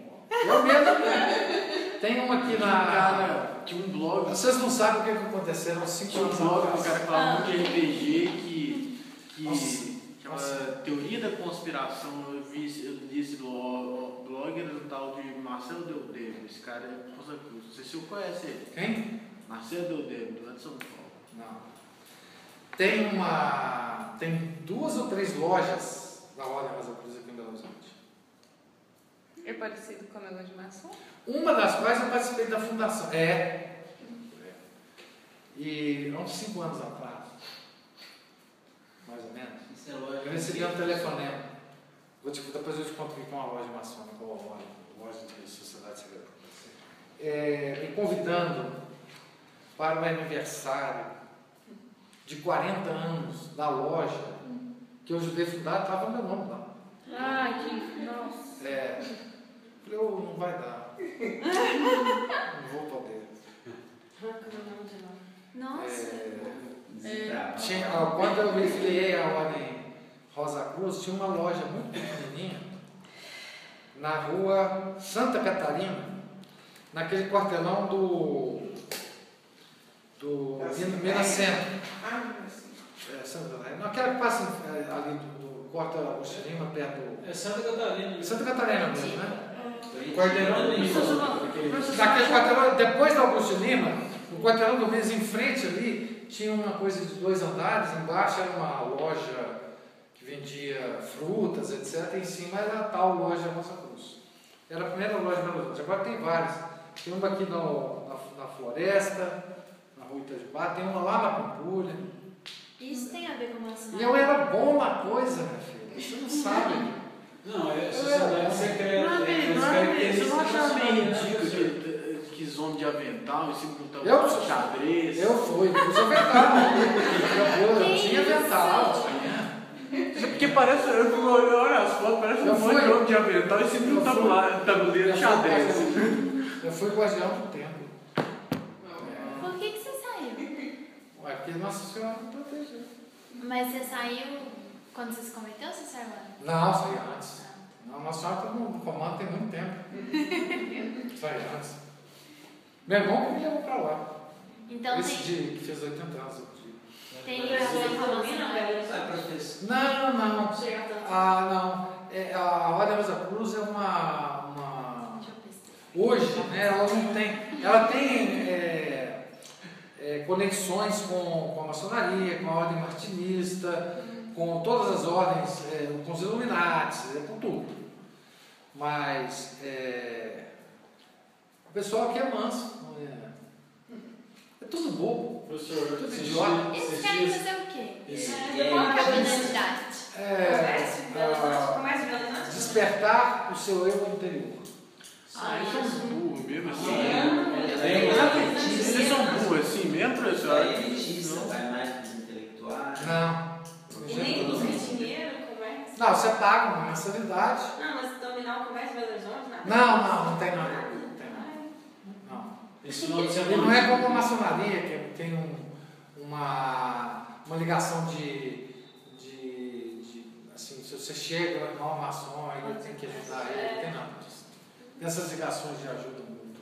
Eu mesmo. Tem uma aqui na. Cara, tinha um blog, Vocês não sabem o que que aconteceu 5 tinha um blog cara que falava muito de RPG que, que Nossa. Nossa. Teoria da Conspiração. Eu vi eu li esse blog, blog era um tal de Marcelo Deldemo. Esse cara é Rosa Cruz. Não sei se você conhece ele. Quem? Marcelo Deldemo, lá de São Paulo. Não. Tem uma. Tem duas ou três lojas da Ordem Rosa Cruz aqui em Belo Horizonte. É parecido com o negócio de maçom? Uma das quais eu participei da fundação. É. E há uns 5 anos atrás, mais ou menos, Isso é eu recebi um telefonema. Vou te, depois eu te conto o que é uma loja maçônica ou uma loja de sociedade secreta. É, me convidando para o aniversário de 40 anos da loja que eu ajudei a fundar, estava meu nome lá. Ai, que. Nossa. É, falei, "Ô, não vai dar. não vou poder. Nossa. É, tinha, ó, quando eu me filiei à Ordem Rosa Cruz, tinha uma loja muito pequenininha na rua Santa Catarina, naquele quartelão do. do Minas Centro. Ah, não. É, Santa Catarina. Naquela que passa é, ali do, do Corta Agostinho Lima, perto do. É Santa Catarina. Santa Catarina mesmo, né? Quarteirão do Minas. Quartelão, depois da Augusto Lima, no quartelão do Minas, em frente ali, tinha uma coisa de dois andares, embaixo era uma loja vendia frutas, etc. E em cima era a tal loja Rosa Cruz. Era a primeira loja da Horizonte. Agora tem várias. Tem uma aqui no, na, na Floresta, na rua Itajubá, tem uma lá na Pampulha. Isso tem a ver com maçonaria? E eu era bom na coisa, minha filha. Você não sabe. Não, é sociedade secreta. Não é não é características não acha da meio ridículo né, que, que zona de avental, em cima do Eu tabuleiro sou- xadrez? Eu fui, eu sou avental. Eu, eu tinha avental. Porque parece, eu fico olhando as fotos, parece Eu um monte de fui. homem de avental Eu do fui. tabuleiro, tabuleiro Eu de fui xadrez. guardião- Eu fui guardião do tempo. É. Por que, que você saiu? Ué, porque Nossa Senhora me protegeu. Mas você saiu quando você se converteu ou você saiu antes? Não, saí antes. Não, Nossa Senhora está no comando tem muito tempo. saí antes. Meu irmão que me levou para lá. Então Esse tem, dia que fez 80 anos. Tem a ver com a maçonaria? Ah, professor. Não, não. Ah, não. É, a Ordem Rosa Cruz é uma- uma. Hoje, né, ela não tem. Ela tem é, é, conexões com, com a maçonaria, com a ordem martinista, com todas as ordens, é, com os Illuminatis, é, com tudo. Mas é, o pessoal aqui é manso. É, é tudo bobo. Professor, Tudo idiota. dias- Eles querem fazer o quê? Esse- É, Qual que é a finalidade? Comércio, É, despertar o seu eu interior. Ah, eles são burros mesmo assim. Tem- Vocês são burros assim mesmo, professor? Vai elitista, vai mais para os intelectuais. Não. E nem usa dinheiro, comércio. Não, você paga uma mensalidade. Não, mas dominar o comércio Belo Horizonte, nada. Não, não. Não tem nada. Não. De E semana. não é como a maçonaria, que tem um- uma, uma ligação de, de, de, Assim, se você chega, o irmão maçom, aí tem que ajudar ele, não tem nada disso. Essas ligações já ajudam muito.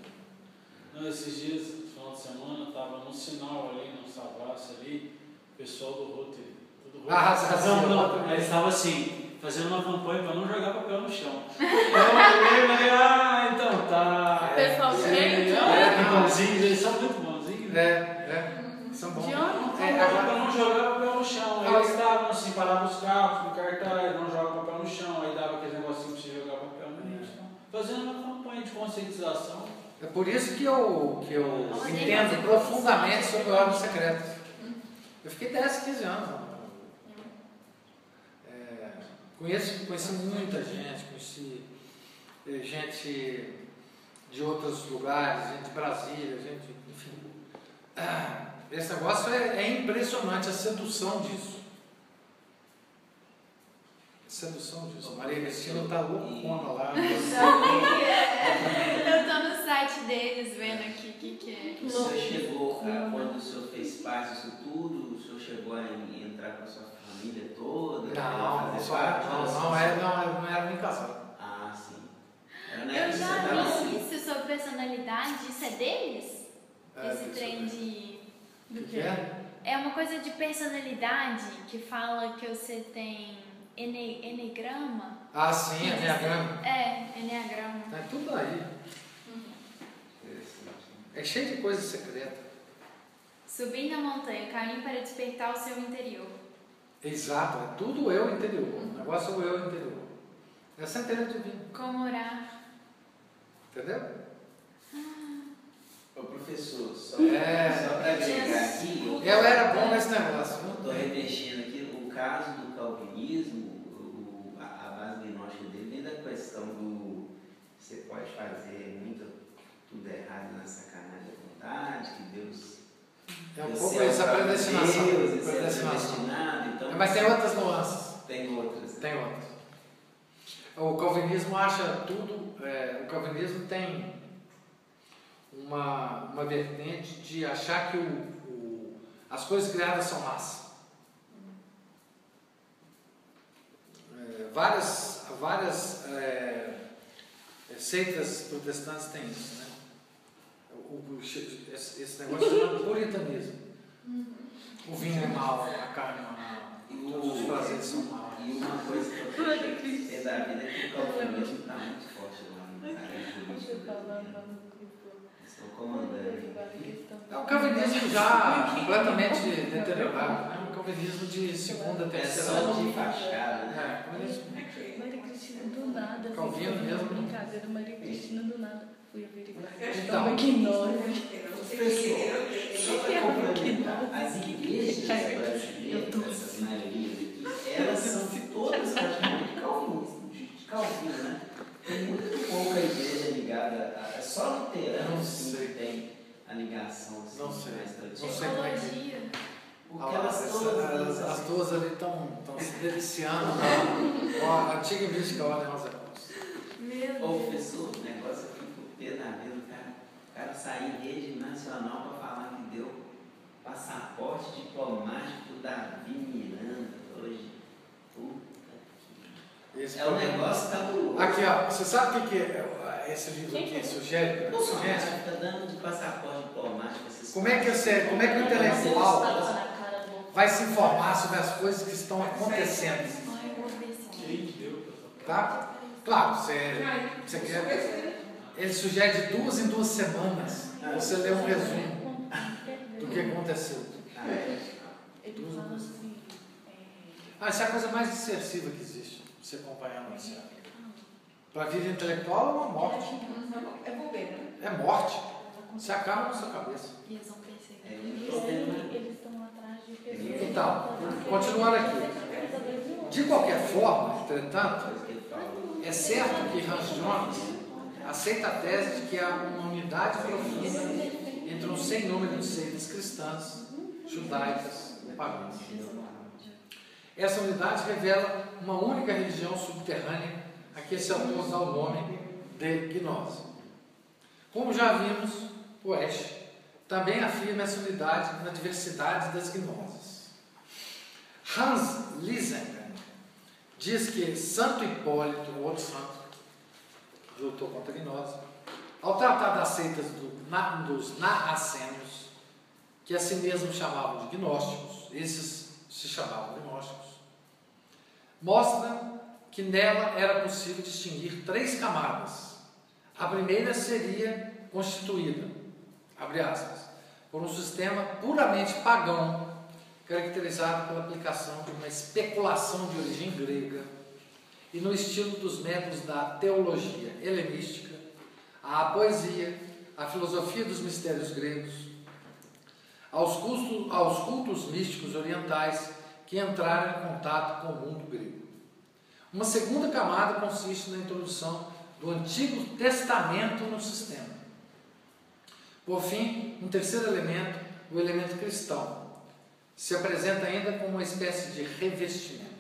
Não, esses dias, final de semana, estava no sinal ali, no Savassi ali, o pessoal do Rotary. Tudo Ah, sim, Não, não, aí estava assim, fazendo uma campanha para não jogar papel no chão. Então eu falei, ah, então tá. Pessoal, gente, é, olha. É, bonzinhos, eles são muito bonzinhos. É, é. São bons. De onde? É, É, para não jogar papel no chão. Aí eles estavam assim, paravam os carros no cartaz, não joga papel no chão, aí dava aquele negocinho para você jogar papel no chão. Fazendo uma campanha de conscientização. É por isso que eu, que eu entendo profundamente sobre ordens secretas. Eu fiquei 10, 15 anos. Conheço, conheci muita gente, conheci eh, gente de outros lugares, gente de Brasília, gente, enfim. Ah, Esse negócio é, é impressionante, a sedução disso. A sedução disso. Maria Cristina está loucona lá. Eu tô no site deles vendo aqui o que, que é. Senhor chegou, a, quando o senhor fez parte disso tudo, o senhor chegou a en- entrar com a sua família toda? Não, fazer só, parte não, dessa- não, é, não, é- não era nem casado. Ah, sim. Era na Eu já vi isso sobre personalidade, isso é deles? É, Esse trem é. de. O que é? É uma coisa de personalidade que fala que você tem ene, enegrama. Ah, sim, é Enneagrama. É, eneagrama. É tudo aí. Interessante. É cheio de coisa secreta. Subir na montanha, caminho para despertar o seu interior. Exato, é tudo eu interior. O negócio é o eu interior. É a centelha divina. Como orar. Entendeu? Ô professor, só, É. só para agregar aqui, eu era bom nesse negócio. estou remexendo aqui, o caso do calvinismo, o- a, a base gnóstica dele vem da questão do você pode fazer muito tudo errado na sacanagem à vontade, que Deus É um pouco é essa o próprio predestinação. Deus, é predestinação. então Mas tem outras nuances. tem outras. Tem outras. O calvinismo acha tudo. é, o calvinismo tem uma, uma vertente de achar que o, o- as coisas criadas são más. É, várias várias é, seitas protestantes têm isso. Né? O, esse, esse negócio chama puritanismo. O vinho é mau, a carne é má, E todos os prazeres são maus. E uma coisa que eu achei da vida é que o calvinismo está muito forte lá no. Eles estão comandando. É um calvinismo já completamente deteriorado, né? um calvinismo de segunda, É terceira só ordem. de fachada, né? É, calvinismo. Maria Cristina do nada. Calvino assim, mesmo. Brincadeira, Maria Cristina do nada. Fui averiguar. Então. Só para complementar, as igrejas brasileiras, essas maiorias aqui, elas são todas praticamente calvinistas, de de Calvino, né? Tem muito pouca igreja ligada a. É só luterano Não assim, sei. que tem a ligação assim, Não sei. mais Não tradicional. sei é que é. Psicologia. Porque Ah, elas todas. as, as duas ali estão se deliciando na com a antiga mística ordem Rosa Cruz. Meu Ô Deus. Na mesa, cara. O cara sair em rede nacional para falar que deu passaporte diplomático Davi Miranda hoje. Puta É um problema. negócio cabuloso. Aqui, ó, você sabe o que, que é, esse livro aqui sugere? Pô, sugere? cara, tá dando de passaporte diplomático esses Como é que você, como é que o intelectual vai se informar sobre as coisas que estão acontecendo? Deu Tá? Claro, você, você quer. Ele sugere de duas em duas semanas você ler um resumo do que aconteceu. Ele fala assim. é, Ah, essa é a coisa mais dispersiva que existe, você acompanhar a notícia. Para a vida intelectual é uma morte. É bobeira, né? É morte. Você acaba na sua cabeça. E eles vão perceber. É um Eles estão atrás de pessoas. Então, continuando aqui. De qualquer forma, entretanto, é certo que Hans Jones aceita a tese de que há uma unidade profunda entre um sem número de seitas cristãs, judaicas e pagãs. Essa unidade revela uma única religião subterrânea a que esse autor dá o nome de gnose. Como já vimos, o Esch também afirma essa unidade na diversidade das gnoses. Hans Liesenberg diz que Santo Hipólito, o outro santo, lutou contra a ao tratar das seitas do- na- dos Naacenos, que a si mesmos chamavam de gnósticos, esses se chamavam gnósticos, mostra que nela era possível distinguir três camadas. A primeira seria constituída, abre aspas, por um sistema puramente pagão, caracterizado pela aplicação de uma especulação de origem grega e no estilo dos métodos da teologia helenística, à poesia, à filosofia dos mistérios gregos, aos, cultos, aos cultos místicos orientais que entraram em contato com o mundo grego. Uma segunda camada consiste na introdução do Antigo Testamento no sistema. Por fim, um terceiro elemento, o elemento cristão, se apresenta ainda como uma espécie de revestimento.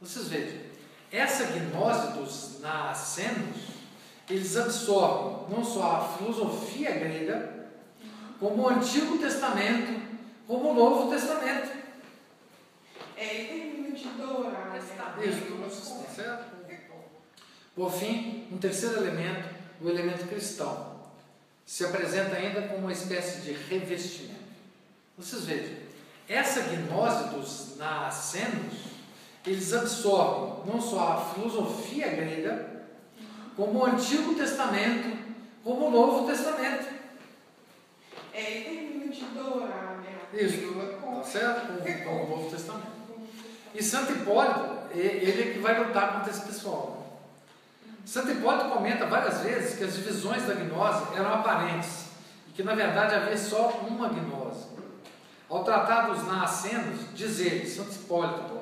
Vocês vejam, essa gnose dos nascenos, eles absorvem não só a filosofia grega, como o Antigo Testamento, como o Novo Testamento. É, ele termina de dourar, né? Isso, certo? Por fim, um terceiro elemento, o elemento cristão, se apresenta ainda como uma espécie de revestimento. Vocês vejam, essa gnose dos nascenos, eles absorvem não só a filosofia grega, como o Antigo Testamento, como o Novo Testamento. É, ele termina de dourar, né? Isso, tá certo? Com, com o Novo Testamento. E Santo Hipólito, ele é que vai lutar contra esse pessoal. Santo Hipólito comenta várias vezes que as divisões da gnose eram aparentes e que na verdade havia só uma gnose. Ao tratar dos nascenos, diz ele, Santo Hipólito,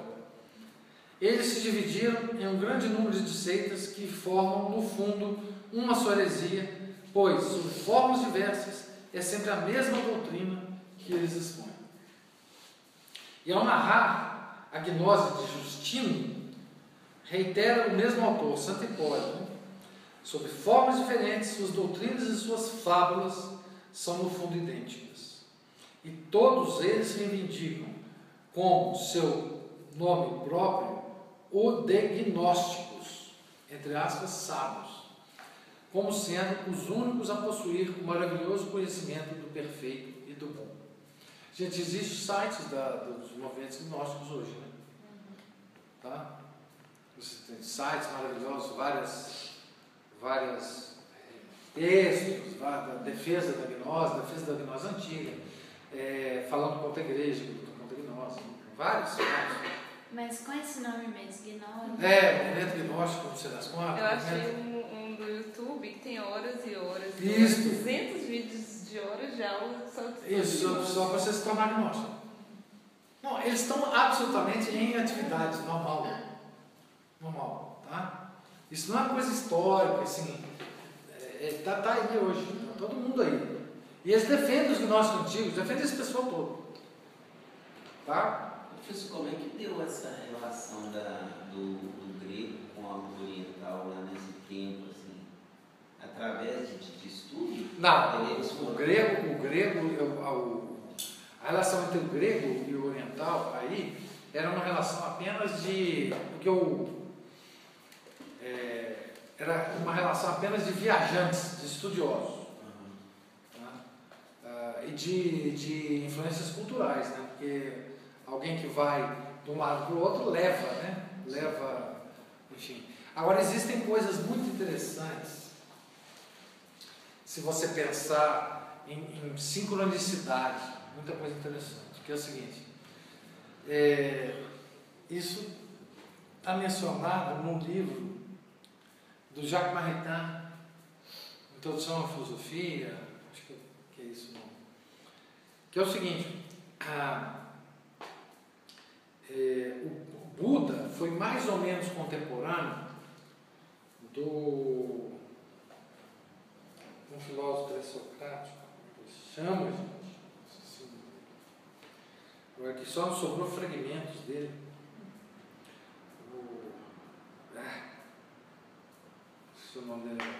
eles se dividiram em um grande número de seitas que formam, no fundo, uma só heresia, pois, sob formas diversas, é sempre a mesma doutrina que eles expõem. E ao narrar a gnose de Justino, reitera o mesmo autor, Santo Hipólito, sob formas diferentes, suas doutrinas e suas fábulas são no fundo idênticas. E todos eles reivindicam como seu nome próprio o de gnósticos, entre aspas, sábios, como sendo os únicos a possuir o maravilhoso conhecimento do perfeito e do bom. Gente, existem sites da, dos movimentos gnósticos hoje, né? Tá? Você tem sites maravilhosos, várias, várias eh, textos, da defesa da gnose, defesa da gnose antiga, eh, falando contra a igreja, contra a gnose, vários, vários. Mas com esse nome mesmo, Gnose? É, movimento gnóstico, não sei das quantas. Eu achei movimento- um, um do YouTube que tem horas e horas. e Isso. horas, 200 vídeos de horas já são Isso, só, só para você se tornar gnóstico. Não, eles estão absolutamente em atividade normal. Normal, tá? Isso não é uma coisa histórica, assim. É, é, tá, tá aí hoje, tá todo mundo aí. E eles defendem os gnósticos antigos, defendem esse pessoal todo. Tá? Professor, como é que deu essa relação da, do, do grego com a oriental lá nesse tempo, assim? Através de, de, estudo? Não, o foram- grego, o grego, o- o- a relação entre o grego e o oriental aí era uma relação apenas de, porque o é, era uma relação apenas de viajantes, de estudiosos tá? Ah, e de, de influências culturais, né? Porque alguém que vai de um lado para o outro leva, né? Leva, enfim. Agora existem coisas muito interessantes se você pensar em, em sincronicidade, muita coisa interessante, que é o seguinte, é, isso está mencionado no livro do Jacques Maritain, Introdução à Filosofia, acho que, que é isso não. Que é o seguinte, é, o Buda foi mais ou menos contemporâneo do um filósofo pré-socrático, chama, gente, que só sobrou fragmentos dele. O, o nome dele.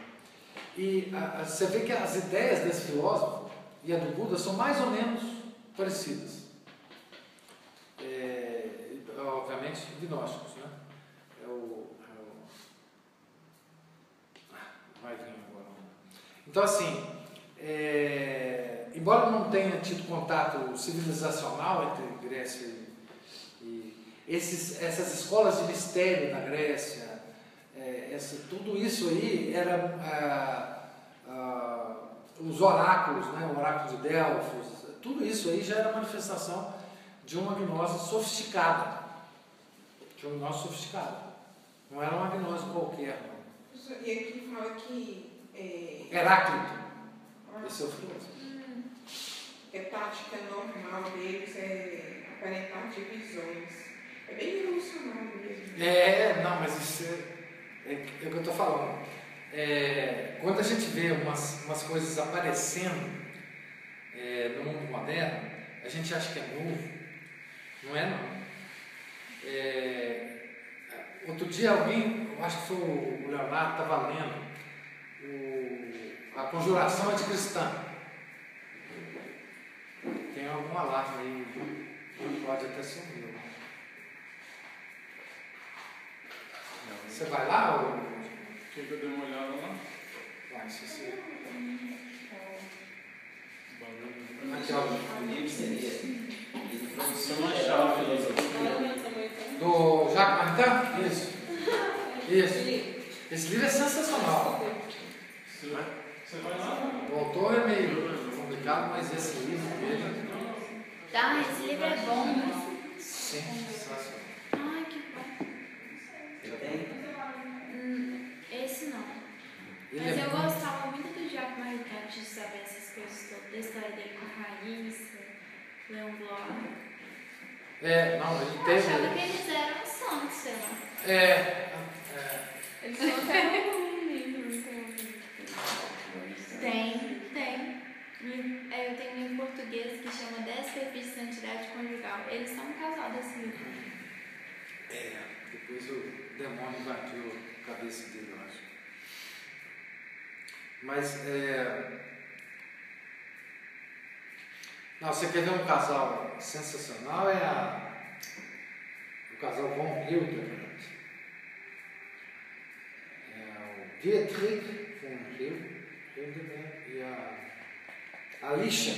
E a- a- você vê que as ideias desse filósofo e a do Buda são mais ou menos parecidas. É, obviamente, gnósticos, né? É o, é o ah, vai vir agora. Então, assim, é, embora não tenha tido contato civilizacional entre Grécia e, e esses, essas escolas de mistério na Grécia, é, tudo isso aí era ah, ah, os oráculos, né, o oráculo de Delfos, tudo isso aí já era manifestação de uma gnose sofisticada, de uma gnose sofisticada. Não era uma gnose qualquer. não. E aqui fala que. É, Heráclito. Esse é o filósofo. É tática normal deles, é aparentar divisões. É bem revolucionário mesmo. É, não, mas isso é, é, é o que eu estou falando. É, quando a gente vê umas, umas coisas aparecendo é, no mundo moderno, a gente acha que é novo. Não é não. É, outro dia alguém, eu acho que foi o Leonardo, estava lendo o, a conjuração anticristã. Tem algum alarme aí, pode até ser o meu. Você vai lá ou Quer que eu dê uma olhada lá? vai? Se você... Aqui, ó. O livro seria Uma à chave, Filosofia. Do Jacques Maritain? Isso. Isso. Esse livro é sensacional. Você vai, você vai lá? O autor é meio complicado, mas esse livro dele Tá, esse livro é bom. é sensacional. Ai, que bom. Tem? Hum, esse não. Ele Mas é eu gostava muito do Jacques Maritain, de saber essas coisas todas, da história dele com Raíssa, Leon Bloch. É, não, ele Eu teve. achava que eles eram lá. É, é, Eles são até um livro, não tem um livro. Tem, tem. É, Eu tenho um livro em português que chama 10 perfis de santidade conjugal. Eles são um casal desse livro. é, depois o demônio invadiu a cabeça dele, eu acho. Mas, é. Não, você quer ver um casal sensacional? É a, o casal Von Hildebrandt. É o Dietrich von Hild- Hildebrandt e a Alicia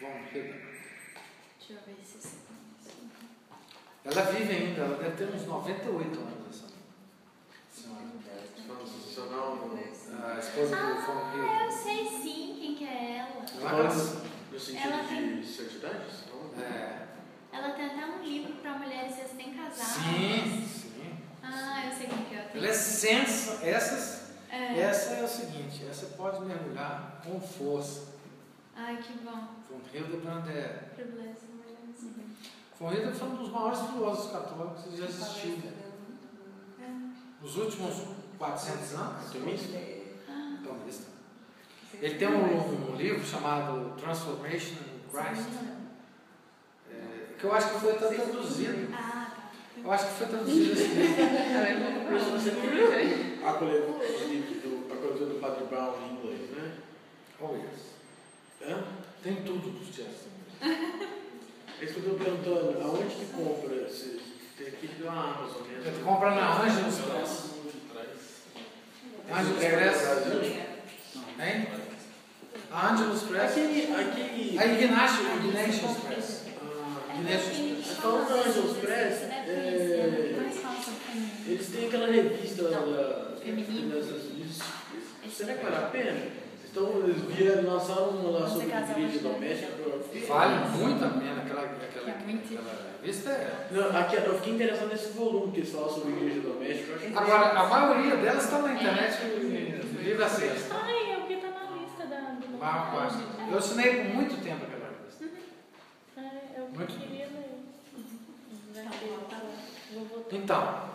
von Hildebrandt. Deixa eu ver se você conhece. Ela vive ainda, ela deve ter uns 98 anos, essa senhora. Sensacional. A esposa do Von Ah, eu sei sim quem que é ela. Não é No Ela sentido tem- de santidade? Não. É, Ela tem até um livro para mulheres recém-casadas. sim, sim. Ah, eu sei quem que é. Ela é sensa. Essas, É. essa é o seguinte, essa pode mergulhar com força. Ai, que bom. Von Hildebrandt é. Privilégio. Von Hildebrandt foi um dos maiores filósofos católicos que já existiu. Nos últimos 400 anos. Otimista? Calvinista. Ele tem um, um livro chamado Transformation in Christ, é, que eu acho que foi até traduzido. Ah, tá. Eu acho que foi traduzido esse livro. A coleção do, Padre Brown em inglês, né? Oh, yes. Hã? Tem tudo dos Chester. É isso que eu estou perguntando, aonde que compra? Se, tem aqui que uma Amazon mesmo. Eu compro na Angelus Press. Angelus Press. Hein? A Angelus Press. Aquele, aquele... A Ignatius, Ignatius Press. Ah, Ignatius Press. Falando da Angelus Press, é, Mais fácil pra mim. eles têm aquela revista da, da isso- Será que vale a pena? Então eles vieram lançar uma lá sobre igreja né? doméstica. Vale muito a pena aquela, aquela, Que é muito. aquela revista. É. Não, aqui, eu fiquei interessado nesse volume que eles falam sobre igreja doméstica. Agora, a maioria delas estão na internet e livre acesso. Tá Eu assinei por muito tempo aquela revista. É, Muito. lá. Vou votar. Então,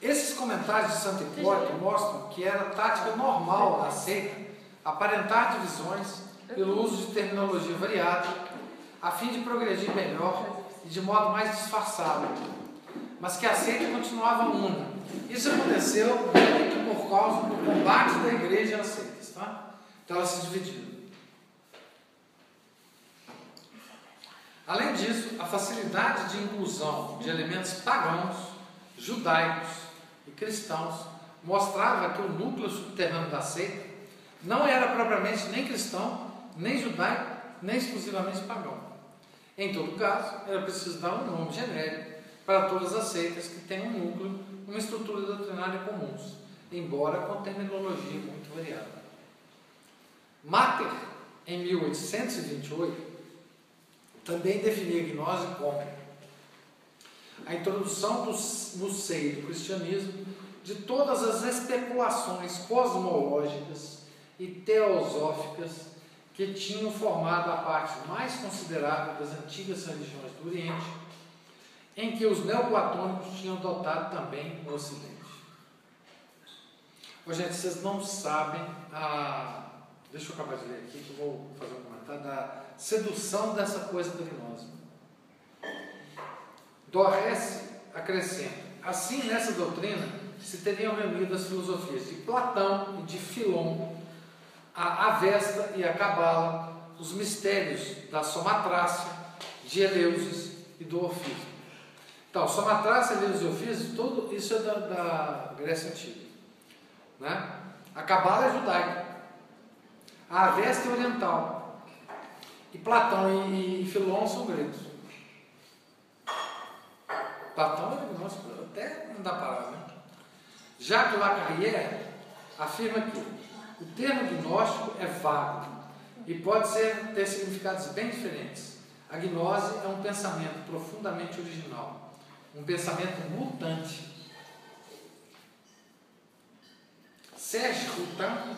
esses comentários de Santo Hipólito mostram que era tática normal da seita aparentar divisões pelo uso de terminologia variada, a fim de progredir melhor e de modo mais disfarçado, mas que a seita continuava una. Isso aconteceu muito por causa do combate da igreja às seitas, tá? Então se dividiu. Além disso, a facilidade de inclusão de elementos pagãos, judaicos e cristãos mostrava que o núcleo subterrâneo da seita não era propriamente nem cristão, nem judaico, nem exclusivamente pagão. Em todo caso, era preciso dar um nome genérico para todas as seitas que têm um núcleo, uma estrutura doutrinária comuns, embora com terminologia muito variada. Mater, em 1828, também definia a gnose como a introdução do, no seio do cristianismo de todas as especulações cosmológicas e teosóficas que tinham formado a parte mais considerável das antigas religiões do Oriente, em que os neoplatônicos tinham adotado também no Ocidente. Ô, gente, vocês não sabem a. Deixa eu acabar de ler aqui que eu vou fazer um comentário da sedução dessa coisa gnose. Dorrece acrescenta: assim nessa doutrina se teriam reunido as filosofias de Platão e de Filon, a Avesta e a Cabala, os mistérios da somatrácia, de Eleusis e do Orfismo. Então, somatrácia, Eleusis e Orfismo, tudo isso é da, da Grécia Antiga. Né? A Cabala é judaica, a Avesta é oriental, e Platão e, e Filon são gregos. Platão é gnóstico, até não dá palavra. Né? Jacques Lacarrière afirma que o termo gnóstico é vago e pode ser, ter significados bem diferentes. A gnose é um pensamento profundamente original, um pensamento mutante. Serge Routin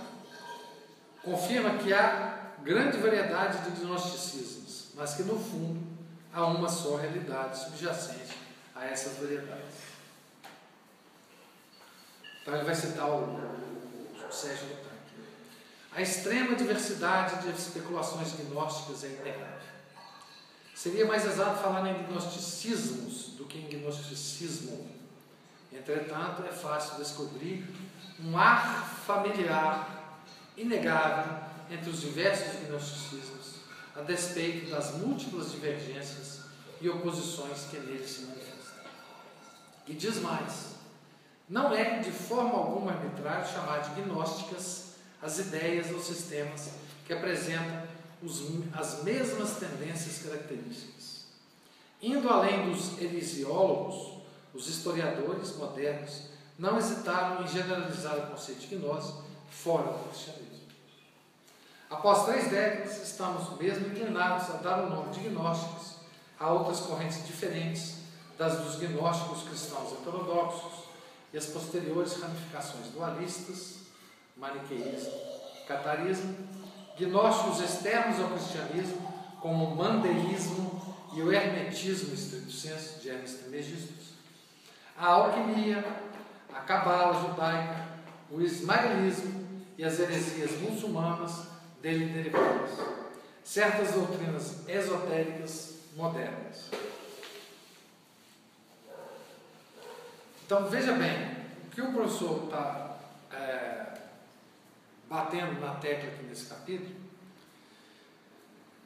confirma que há grande variedade de gnosticismos, mas que no fundo há uma só realidade subjacente a essas variedades. Então ele vai citar o, o, o Sérgio Lutan. A extrema diversidade de especulações gnósticas é inegável. Seria mais exato falar em gnosticismos do que em gnosticismo. Entretanto, é fácil descobrir um ar familiar inegável entre os diversos gnosticismos, a despeito das múltiplas divergências e oposições que neles se manifestam. E diz mais: não é de forma alguma arbitrário chamar de gnósticas as ideias ou sistemas que apresentam os, as mesmas tendências características. Indo além dos elisiólogos, os historiadores modernos não hesitaram em generalizar o conceito de gnose fora do cristianismo. Após três décadas, estamos mesmo inclinados a dar o nome de gnósticos a outras correntes diferentes das dos gnósticos cristãos heterodoxos e as posteriores ramificações dualistas, maniqueísmo, catarismo, gnósticos externos ao cristianismo, como o mandeísmo e o hermetismo estrito senso de Hermes Trismegistus, a alquimia, a cabala judaica, o ismaelismo e as heresias muçulmanas dele derivadas, certas doutrinas esotéricas modernas. Então veja bem, o que o professor está é, batendo na tecla aqui nesse capítulo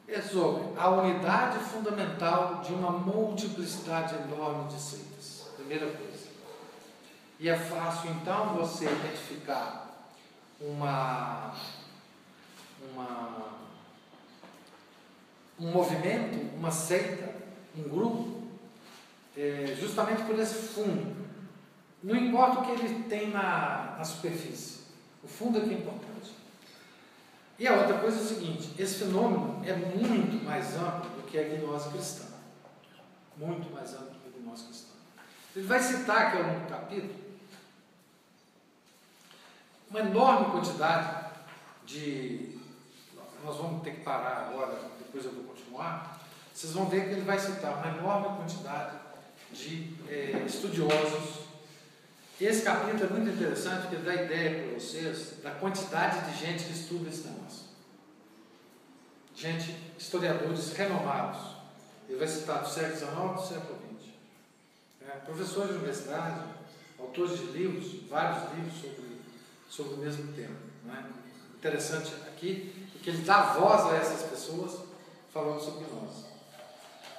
é sobre a unidade fundamental de uma multiplicidade enorme de seitas. Primeira coisa. E é fácil então você identificar uma, uma, um movimento, uma seita, um grupo, é, justamente por esse fundo não importa o que ele tem na, na superfície, o fundo é que é importante. E a outra coisa é o seguinte: esse fenômeno é muito mais amplo do que a gnose cristã. Muito mais amplo do que a gnose cristã. Ele vai citar aqui ao capítulo uma enorme quantidade de. Nós vamos ter que parar agora, depois eu vou continuar. Vocês vão ver que ele vai citar uma enorme quantidade de eh, estudiosos esse capítulo é muito interessante porque dá ideia para vocês da quantidade de gente que estuda esse negócio. Gente, historiadores renomados. Ele vai citar do século XIX do século XX. É, professores de universidade, autores de livros, vários livros sobre, sobre o mesmo tema. É? Interessante aqui é que ele dá voz a essas pessoas falando sobre nós.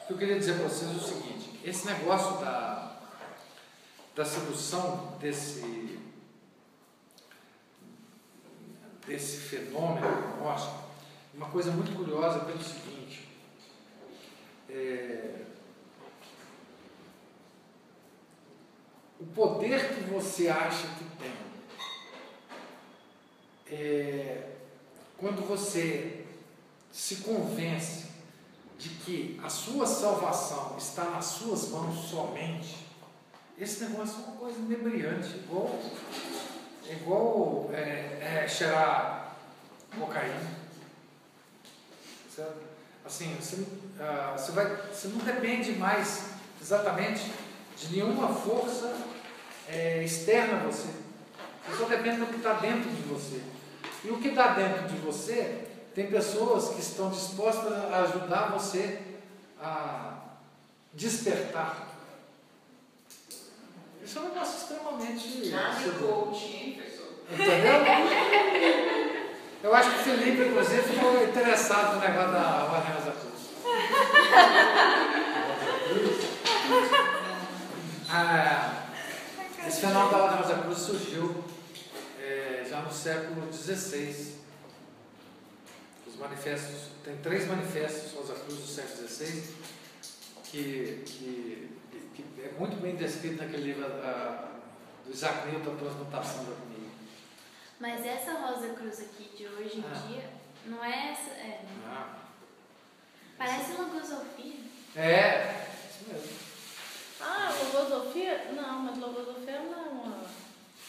O que eu queria dizer para vocês é o seguinte: esse negócio da da sedução desse, desse fenômeno gnóstico, uma coisa muito curiosa é pelo seguinte, é, o poder que você acha que tem, é, quando você se convence de que a sua salvação está nas suas mãos somente, esse negócio é uma coisa inebriante, igual, igual é, é, cheirar cocaína. Você, assim, você, ah, você, vai, você não depende mais exatamente de nenhuma força eh, externa a você. Você só depende do que está dentro de você. E o que está dentro de você, tem pessoas que estão dispostas a ajudar você a despertar. Isso é um negócio extremamente. Coach, hein, professor? Entendeu? Eu acho que o Felipe, inclusive, ficou interessado no negócio da Vanessa Cruz. Ah, esse fenômeno da Rosa Cruz surgiu no século XVI. Os manifestos, tem três manifestos Rosa Cruz do século XVI que, que, que é muito bem descrito naquele livro ah, do Isaac Newton, Transmutação da Economia. Mas essa Rosa Cruz aqui de hoje em Ah. dia não é essa. É, Ah, parece logosofia. É, isso mesmo. Ah, logosofia? Não, mas logosofia não é uma.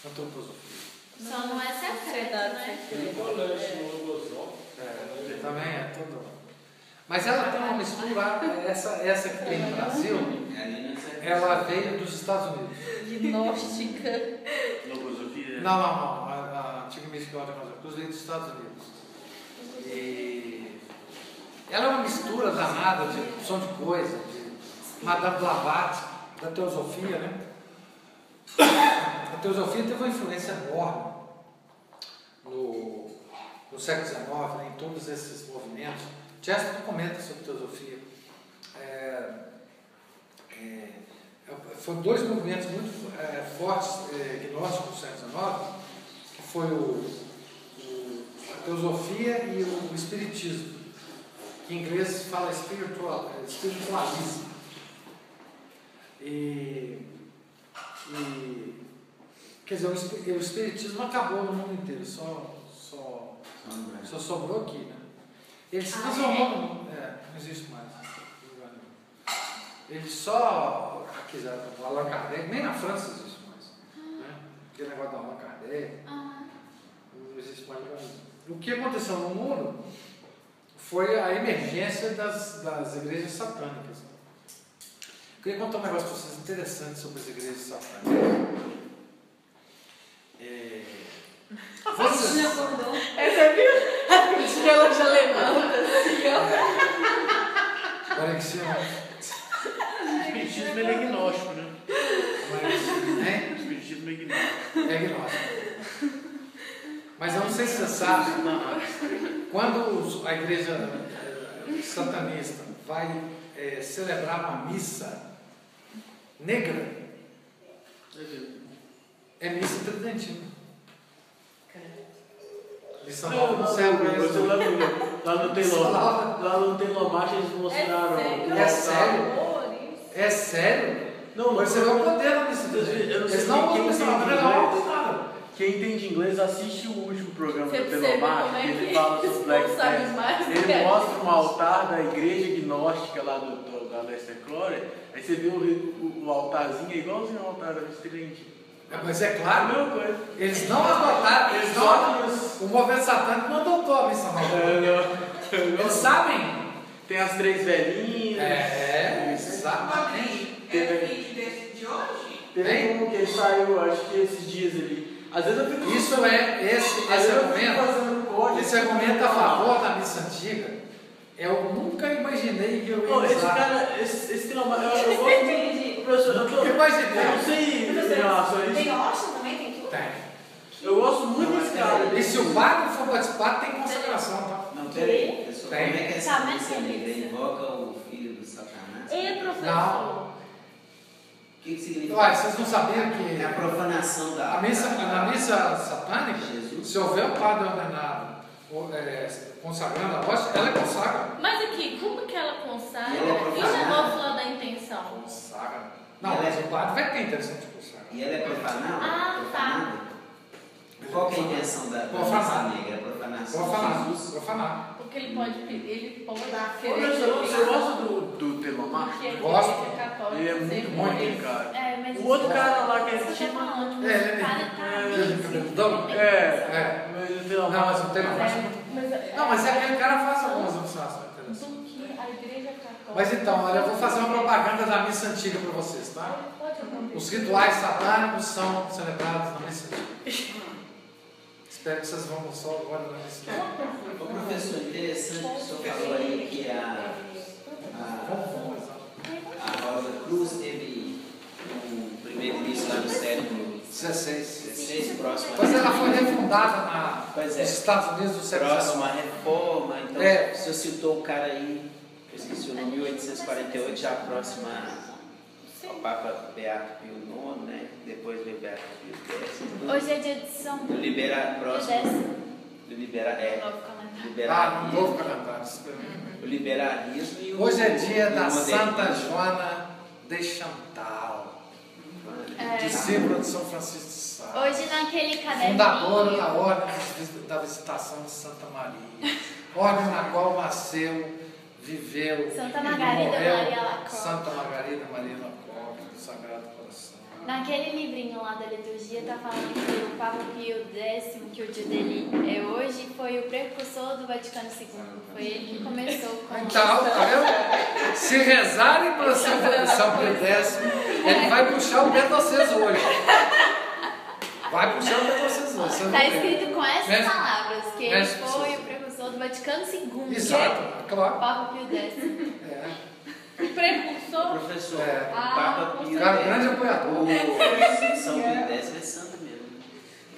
Antroposofia. Só não é secreto, né? Logosol. É, também é tudo. Mas ela tem uma mistura, essa, essa que tem no Brasil, É nessa. ela veio dos Estados Unidos. Gnóstica. Logosofia. Não, não, não. A, a antiga Cruz veio dos Estados Unidos. E ela é uma mistura danada de opção de coisa, de Madame Blavatsky, da teosofia, né? A teosofia teve uma influência enorme no, no século XIX, né, em todos esses movimentos. Chesterton comenta sobre teosofia. É, é, foram dois movimentos muito é, fortes, é, gnósticos do século XIX, que foi o, o- a teosofia e o espiritismo, que em inglês fala spiritual, é, espiritualismo. E, e, quer dizer, o, espi- o espiritismo acabou no mundo inteiro, só, só, Só no sobrou aqui, né? Ele se Ah, transformou num- é, não existe mais. nenhum. Ele só, quer dizer, o Allan Kardec, nem na França existe mais. Né? Aquele negócio do Allan Kardec, não existe mais lugar. O que aconteceu no mundo foi a emergência das, das igrejas satânicas. Eu queria contar um negócio para vocês interessante sobre as igrejas satânicas. É, vocês, acordou. Essa viu? A Cristina ela já levanta assim, ó. Agora que chama. Espiritismo ele é gnóstico, né? Mas, né? Espiritismo é gnóstico. É gnóstico. Mas eu não sei se você sabe, quando a igreja eh, satanista vai eh, celebrar uma missa negra, é missa tridentina. Missa nova no céu, Você lembra? Lá no Taylor, lá no eles mostraram. É altar. sério? É sério? Não, Você vê o poder da missa sei Eles não quem vão nova, não é inglês. nada. Quem entende inglês assiste o último programa Você do March, é ele fala sobre Black Ele né? mostra um altar da igreja gnóstica lá do, do, da Lester aí você vê o, o, o altarzinho, é igualzinho ao altar da Mistrente. É, Mas é claro, mesma coisa. eles não adotaram, eles Só não, o movimento satânico não adotou a missa nova. É, não. Eles sabem. Tem as três velhinhas. É, exatamente. É o vídeo desse de hoje? Teve um que ele saiu, acho que esses dias ali. Às vezes eu fico. Isso é, esse, esse argumento, fazendo esse argumento a favor da missa antiga, eu nunca imaginei que eu ia Pô, esse usar. cara, esse, esse trauma, eu, eu gosto muito. Professor, eu, tô, Eu eu imaginei. não sei em relação a Tem isso. Austin também, tem tudo? Tem. Eu gosto muito desse cara. E se o padre for participar, tem consagração, tá? Não, peraí, pessoal. Tem. Como é que é essa tem isso. invoca o filho do Satanás? E professor? Não. O que, que significa? Olha, vocês não sabiam que É a profanação da. a missa, na missa satânica, Jesus. se houver um padre ordenado ou, é, consagrando a hóstia, ela é consagra. Mas aqui, como que ela consagra? Ela é E o negócio lá da intenção? Consagra. Não, é- mas o padre vai ter intenção de consagrar. E ela é profanada? Ah, tá. Qual que é a intenção da, da Profanar. negra? É profanação Profanar. Profanar. Porque ele pode, ele pode Dar Ô, você gosta do, do a Gosto. Ele é muito bom, cara. É, mas O outro isso- cara lá que é tipo. falando, tipo, É, esse ele- cara tá é, ele- não, mas é aquele cara faz algumas observações. Né, mas então, olha, eu vou fazer uma propaganda da missa antiga para vocês, tá? Os rituais satânicos são celebrados na missa antiga. Espero que vocês vão no sol agora na missa antiga. Ô professor, interessante que o senhor falou aí que a, a, a Rosa Cruz teve 16. 16, próximo. Mas ela foi refundada na, é. nos Estados Unidos no século XIX. uma reforma, então é. você citou o cara aí, eu esqueci o nome, 1848, já próxima o Papa Beato Pio IX, né? Depois veio Beato Pio X. Hoje é dia de São Paulo. Liberar próximo. Do libera, é, liberar, ah, no novo calendário. Ah, o liberalismo e o. Hoje é dia da Santa Joana de Chantal discípula de São Francisco de Sales. hoje naquele Fundadora da caderninho. Ordem da Visitação de Santa Maria, ordem na qual nasceu, viveu Santa e Margarida morreu Maria Lacoque. Santa Margarida Maria Lacoque, do Sagrado. Naquele livrinho lá da liturgia tá falando que o Papa Pio X, que o dia dele é hoje, foi o precursor do Vaticano II. Foi ele que começou com Então, tá vendo? Se rezarem para São, São Pio X, ele vai puxar o pé de vocês hoje. Vai puxar o pé de vocês hoje. Tá ver. escrito com essas Mexe- palavras, que ele foi o precursor do Vaticano II. Exato, O claro. Papa Pio X. É, O precursor. Professor, É. o Ah, Papa Pio cara, grande apoiador. o São Pio X é santo mesmo.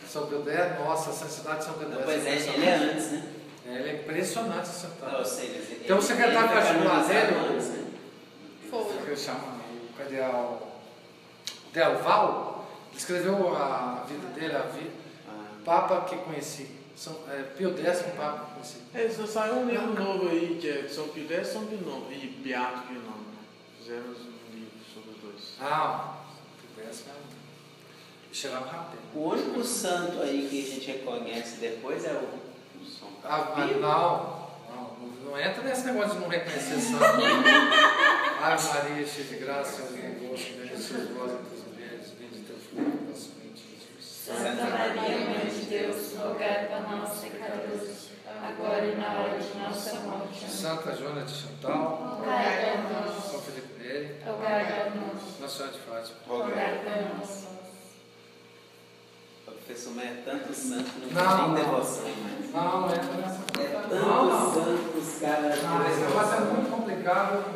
São Pio X, nossa, a santidade de São Pio Não, X. pois é, ele é antes, né? É, ele é impressionante essa Não, santidade. eu sei, ele- Tem um ele- secretário ele particular dele, antes, né? Foi. que eu chamo o cardeal Delval, escreveu a vida dele, a vida, Ah, Papa que conheci. São, é, Pio X, um Papa que conheci. É, só saiu um livro novo aí, que é São Pio X, São Pio IX, e Beato Pio Fizeram um livro sobre os dois. Ah, mesmo. Cheirava rápido. O único santo aí que a gente reconhece depois é o, o São Ah, ah, Pio. não, não, não entra nesse negócio de não reconhecer santo. Ave Maria, cheia de graça, Senhor é convosco, sois vós entre as mulheres, bendito é o fruto do vosso ventre, Jesus. Santa Maria, Mãe de Deus, rogai por nós, pecadores, agora e na hora de nossa morte. Santa Joana de Chantal, Rogai por nós, Neri, rogai por nós, Nossa Senhora de Fátima. rogai por nós. O professor, mas é tanto santo que não, Não, tem nem não. devoção mais. Não, não É Não, não. tanto santo que os caras. Não, esse negócio é muito complicado.